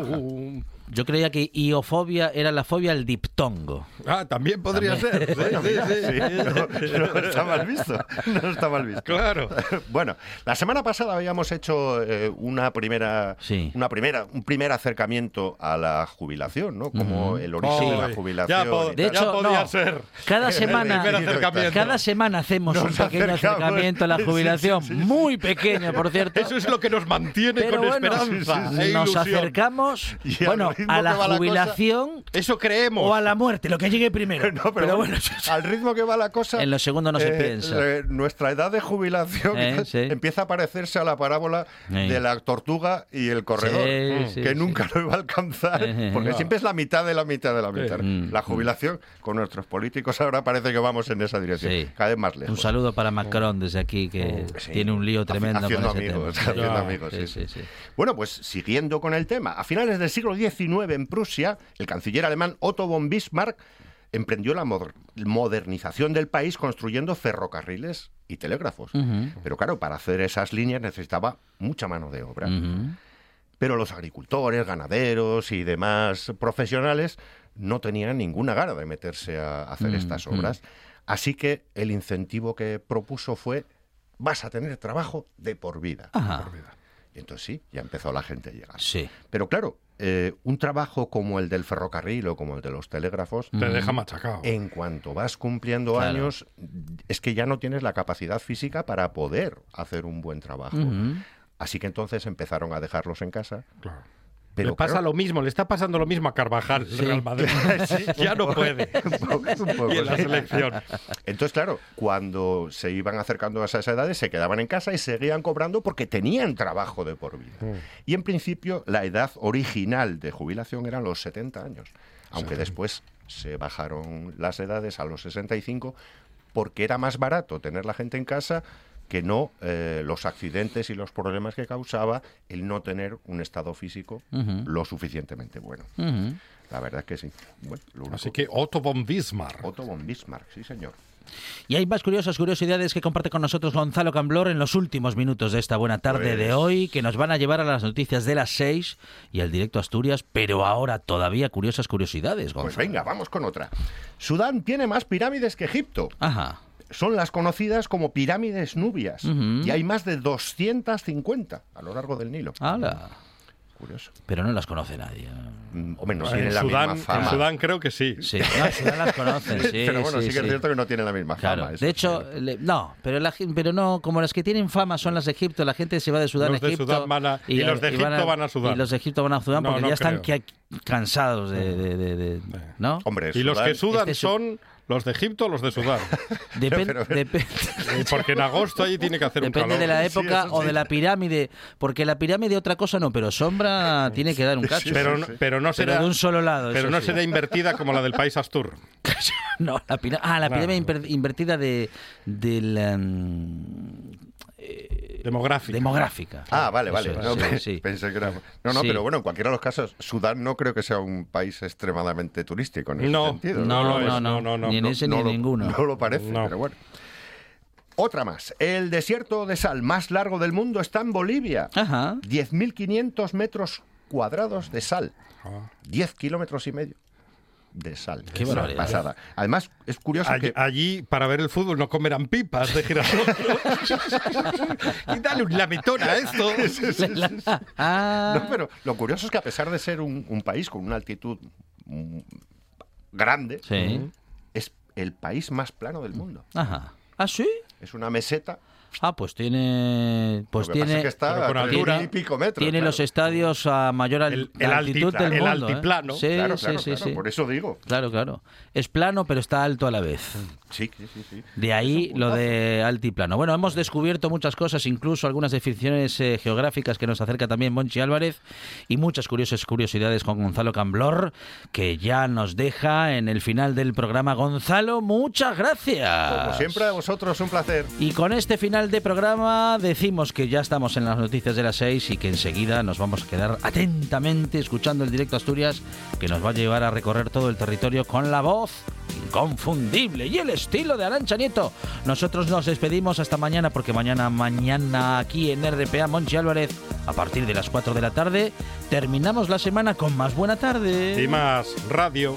[SPEAKER 2] Yo creía que iofobia era la fobia al diptongo.
[SPEAKER 6] Ah, también podría ser. Sí, sí, sí.
[SPEAKER 8] No, no está mal visto. No está mal visto.
[SPEAKER 6] Claro.
[SPEAKER 8] Bueno, la semana pasada habíamos hecho eh, una primera,
[SPEAKER 2] Sí.
[SPEAKER 8] una primera, un primer acercamiento a la jubilación, ¿no? Como el origen de la jubilación.
[SPEAKER 6] ya
[SPEAKER 2] De
[SPEAKER 8] tal.
[SPEAKER 6] ya
[SPEAKER 2] hecho,
[SPEAKER 6] podía
[SPEAKER 2] no.
[SPEAKER 6] ser.
[SPEAKER 2] Cada semana, cada semana hacemos
[SPEAKER 8] Nos
[SPEAKER 2] un pequeño
[SPEAKER 8] acercamos.
[SPEAKER 2] acercamiento a la jubilación,
[SPEAKER 8] sí, sí.
[SPEAKER 2] muy pequeño, por cierto.
[SPEAKER 6] Eso es lo que nos mantiene
[SPEAKER 2] Pero
[SPEAKER 6] con
[SPEAKER 2] bueno,
[SPEAKER 6] esperanza e
[SPEAKER 2] nos acercamos
[SPEAKER 8] Y
[SPEAKER 2] bueno,
[SPEAKER 8] ritmo
[SPEAKER 2] a
[SPEAKER 8] que
[SPEAKER 2] la
[SPEAKER 8] va la cosa-
[SPEAKER 2] jubilación
[SPEAKER 6] Eso creemos.
[SPEAKER 2] o a la muerte, lo que llegue primero.
[SPEAKER 8] No, pero,
[SPEAKER 2] bueno,
[SPEAKER 8] al ritmo que va la cosa.
[SPEAKER 2] En lo segundo no se piensa.
[SPEAKER 8] eh, nuestra edad de jubilación
[SPEAKER 2] Eh, sí.
[SPEAKER 8] empieza a parecerse a la parábola de la tortuga y el corredor,
[SPEAKER 2] Sí, sí,
[SPEAKER 8] que
[SPEAKER 2] sí.
[SPEAKER 8] nunca lo iba a alcanzar,
[SPEAKER 2] Eh,
[SPEAKER 8] porque
[SPEAKER 6] no.
[SPEAKER 8] siempre es la mitad de la mitad de la mitad.
[SPEAKER 2] Mm.
[SPEAKER 8] La jubilación, con nuestros políticos ahora parece que vamos en esa dirección,
[SPEAKER 2] Sí.
[SPEAKER 8] cada vez más lejos.
[SPEAKER 2] un saludo para Macron desde aquí, que
[SPEAKER 8] Sí.
[SPEAKER 2] tiene un lío tremendo
[SPEAKER 8] Haciendo
[SPEAKER 2] con ese
[SPEAKER 8] amigos,
[SPEAKER 2] tema.
[SPEAKER 8] haciendo amigos, sí,
[SPEAKER 2] Sí,
[SPEAKER 8] sí.
[SPEAKER 2] sí, sí.
[SPEAKER 8] Bueno, pues siguiendo con el tema, a finales del siglo XIX en Prusia, el canciller alemán Otto von Bismarck emprendió la moder- modernización del país construyendo ferrocarriles y telégrafos. Pero claro, para hacer esas líneas necesitaba mucha mano de obra. Pero los agricultores, ganaderos y demás profesionales no tenían ninguna gana de meterse a hacer estas obras. Así que el incentivo que propuso fue, vas a tener trabajo de por vida.
[SPEAKER 2] Ajá.
[SPEAKER 8] Y entonces sí, ya empezó la gente a llegar.
[SPEAKER 2] Sí.
[SPEAKER 8] Pero claro, eh, un trabajo como el del ferrocarril o como el de los telégrafos,
[SPEAKER 6] Te deja machacado.
[SPEAKER 8] en cuanto vas cumpliendo
[SPEAKER 2] Claro.
[SPEAKER 8] años, es que ya no tienes la capacidad física para poder hacer un buen trabajo. Así que entonces empezaron a dejarlos en casa.
[SPEAKER 6] Claro.
[SPEAKER 8] Pero
[SPEAKER 6] le pasa
[SPEAKER 8] claro,
[SPEAKER 6] lo mismo, le está pasando lo mismo a Carvajal, el Real Madrid. ya no puede.
[SPEAKER 8] un poco, un poco,
[SPEAKER 6] Y en la
[SPEAKER 8] sí.
[SPEAKER 6] selección.
[SPEAKER 8] Entonces, claro, cuando se iban acercando a esas edades, se quedaban en casa y seguían cobrando porque tenían trabajo de por vida.
[SPEAKER 6] Mm.
[SPEAKER 8] Y en principio, la edad original de jubilación eran los 70 años, aunque después se bajaron las edades a los 65 porque era más barato tener la gente en casa que no eh, los accidentes y los problemas que causaba el no tener un estado físico lo suficientemente bueno. La verdad es que sí. Bueno, lo único-
[SPEAKER 6] Así que Otto von Bismarck.
[SPEAKER 8] Otto von Bismarck, sí señor.
[SPEAKER 2] Y hay más curiosas curiosidades que comparte con nosotros Gonzalo Camblor en los últimos minutos de esta buena tarde de
[SPEAKER 8] Pues-
[SPEAKER 2] hoy, que nos van a llevar a las noticias de las 6 y al directo a Asturias, pero ahora todavía curiosas curiosidades, Gonzalo.
[SPEAKER 8] Pues venga, vamos con otra. Sudán tiene más pirámides que Egipto.
[SPEAKER 2] Ajá.
[SPEAKER 8] Son las conocidas como pirámides nubias. Y hay más de 250 a lo largo del Nilo.
[SPEAKER 2] Hala.
[SPEAKER 8] Curioso.
[SPEAKER 2] Pero no las conoce nadie.
[SPEAKER 8] Mm, Hombre, no
[SPEAKER 6] en,
[SPEAKER 8] la
[SPEAKER 6] Sudán,
[SPEAKER 8] misma fama.
[SPEAKER 6] en Sudán creo que sí.
[SPEAKER 2] Sí, no, sí, no las conocen, sí.
[SPEAKER 8] pero bueno, sí,
[SPEAKER 2] sí,
[SPEAKER 8] que es cierto que no tienen la misma
[SPEAKER 2] Claro.
[SPEAKER 8] fama.
[SPEAKER 2] De hecho, le- no, pero la, pero no, como las que tienen fama son las de Egipto, la gente se va de Sudán
[SPEAKER 6] Los
[SPEAKER 2] a
[SPEAKER 6] de
[SPEAKER 2] Egipto.
[SPEAKER 6] Sudán van a- y los de Egipto van a Sudán.
[SPEAKER 2] Y los de Egipto van a Sudán
[SPEAKER 6] No,
[SPEAKER 2] porque
[SPEAKER 6] no
[SPEAKER 2] ya están que- cansados de, de- de- de- ¿no?
[SPEAKER 8] Hombre,
[SPEAKER 6] Y los
[SPEAKER 8] Sudán-
[SPEAKER 6] que sudan
[SPEAKER 2] Este su-
[SPEAKER 6] son los de Egipto o los de Sudán.
[SPEAKER 2] Depen-
[SPEAKER 8] pero-
[SPEAKER 2] depe-
[SPEAKER 6] Eh, Porque en agosto ahí tiene que hacer un
[SPEAKER 2] Depende
[SPEAKER 6] calor.
[SPEAKER 2] de la época o
[SPEAKER 8] sí.
[SPEAKER 2] de la pirámide, porque la pirámide otra cosa no, pero sombra tiene que dar un cacho.
[SPEAKER 6] Pero, no- pero no será,
[SPEAKER 2] de un solo lado.
[SPEAKER 6] pero no
[SPEAKER 2] sí.
[SPEAKER 6] será invertida como la del país Astur.
[SPEAKER 2] No, la pira- ah, la pirámide inver- invertida de, de la, mm,
[SPEAKER 6] Demográfica.
[SPEAKER 2] demográfica.
[SPEAKER 8] Ah, vale, vale.
[SPEAKER 2] es,
[SPEAKER 8] No,
[SPEAKER 2] sí,
[SPEAKER 8] pe-
[SPEAKER 2] sí.
[SPEAKER 8] Pensé que era... No, no,
[SPEAKER 2] Sí.
[SPEAKER 8] pero bueno, en cualquiera de los casos, Sudán no creo que sea un país extremadamente turístico en ese
[SPEAKER 6] No,
[SPEAKER 8] sentido.
[SPEAKER 2] No,
[SPEAKER 6] No
[SPEAKER 2] no, no,
[SPEAKER 6] no, no,
[SPEAKER 2] ni en ese ni en ninguno.
[SPEAKER 8] No lo parece,
[SPEAKER 6] No.
[SPEAKER 8] pero bueno. Otra más. El desierto de sal más largo del mundo está en Bolivia.
[SPEAKER 2] Ajá.
[SPEAKER 8] 10.500 metros cuadrados de sal.
[SPEAKER 6] Ah.
[SPEAKER 8] 10 kilómetros y medio de sal.
[SPEAKER 2] Qué
[SPEAKER 8] Es una pasada. Además, es curioso
[SPEAKER 6] Allí,
[SPEAKER 8] que...
[SPEAKER 6] allí, para ver el fútbol, no comerán pipas de girasol. y dale un lametón a esto.
[SPEAKER 2] Ah,
[SPEAKER 8] No, pero lo curioso es que a pesar de ser un, un país con una altitud mm, grande,
[SPEAKER 2] sí.
[SPEAKER 8] es el país más plano del mundo.
[SPEAKER 2] Ajá. ¿Ah, sí?
[SPEAKER 8] Es una meseta.
[SPEAKER 2] Ah, pues tiene. Pues
[SPEAKER 8] lo que pasa
[SPEAKER 2] tiene.
[SPEAKER 8] es que está
[SPEAKER 6] con altura.
[SPEAKER 8] y pico metros.
[SPEAKER 2] tiene
[SPEAKER 8] claro.
[SPEAKER 2] los estadios a mayor al-
[SPEAKER 6] El- el
[SPEAKER 2] altitud
[SPEAKER 6] altipla-
[SPEAKER 2] del
[SPEAKER 6] el
[SPEAKER 2] mundo. ¿eh?
[SPEAKER 6] altiplano.
[SPEAKER 2] Sí,
[SPEAKER 8] Claro,
[SPEAKER 2] sí,
[SPEAKER 8] claro,
[SPEAKER 2] sí,
[SPEAKER 8] claro,
[SPEAKER 2] sí.
[SPEAKER 8] por eso digo.
[SPEAKER 2] Claro, claro. Es plano, pero está alto a la vez.
[SPEAKER 8] Sí, sí, sí.
[SPEAKER 2] De ahí lo de altiplano. Bueno, hemos descubierto muchas cosas, incluso algunas definiciones eh, geográficas que nos acerca también Monchi Álvarez y muchas curiosas curiosidades con Gonzalo Camblor, que ya nos deja en el final del programa. Gonzalo, muchas gracias.
[SPEAKER 8] Como siempre, a vosotros un placer.
[SPEAKER 2] Y con este final de programa decimos que ya estamos en las noticias de las 6 y que enseguida nos vamos a quedar atentamente escuchando el directo Asturias que nos va a llevar a recorrer todo el territorio con la voz inconfundible y el estilo de Arancha Nieto. Nosotros nos despedimos hasta mañana porque mañana, mañana aquí en RPA Monchi Álvarez a partir de las 4 de la tarde terminamos la semana con más buena tarde.
[SPEAKER 6] Y más radio.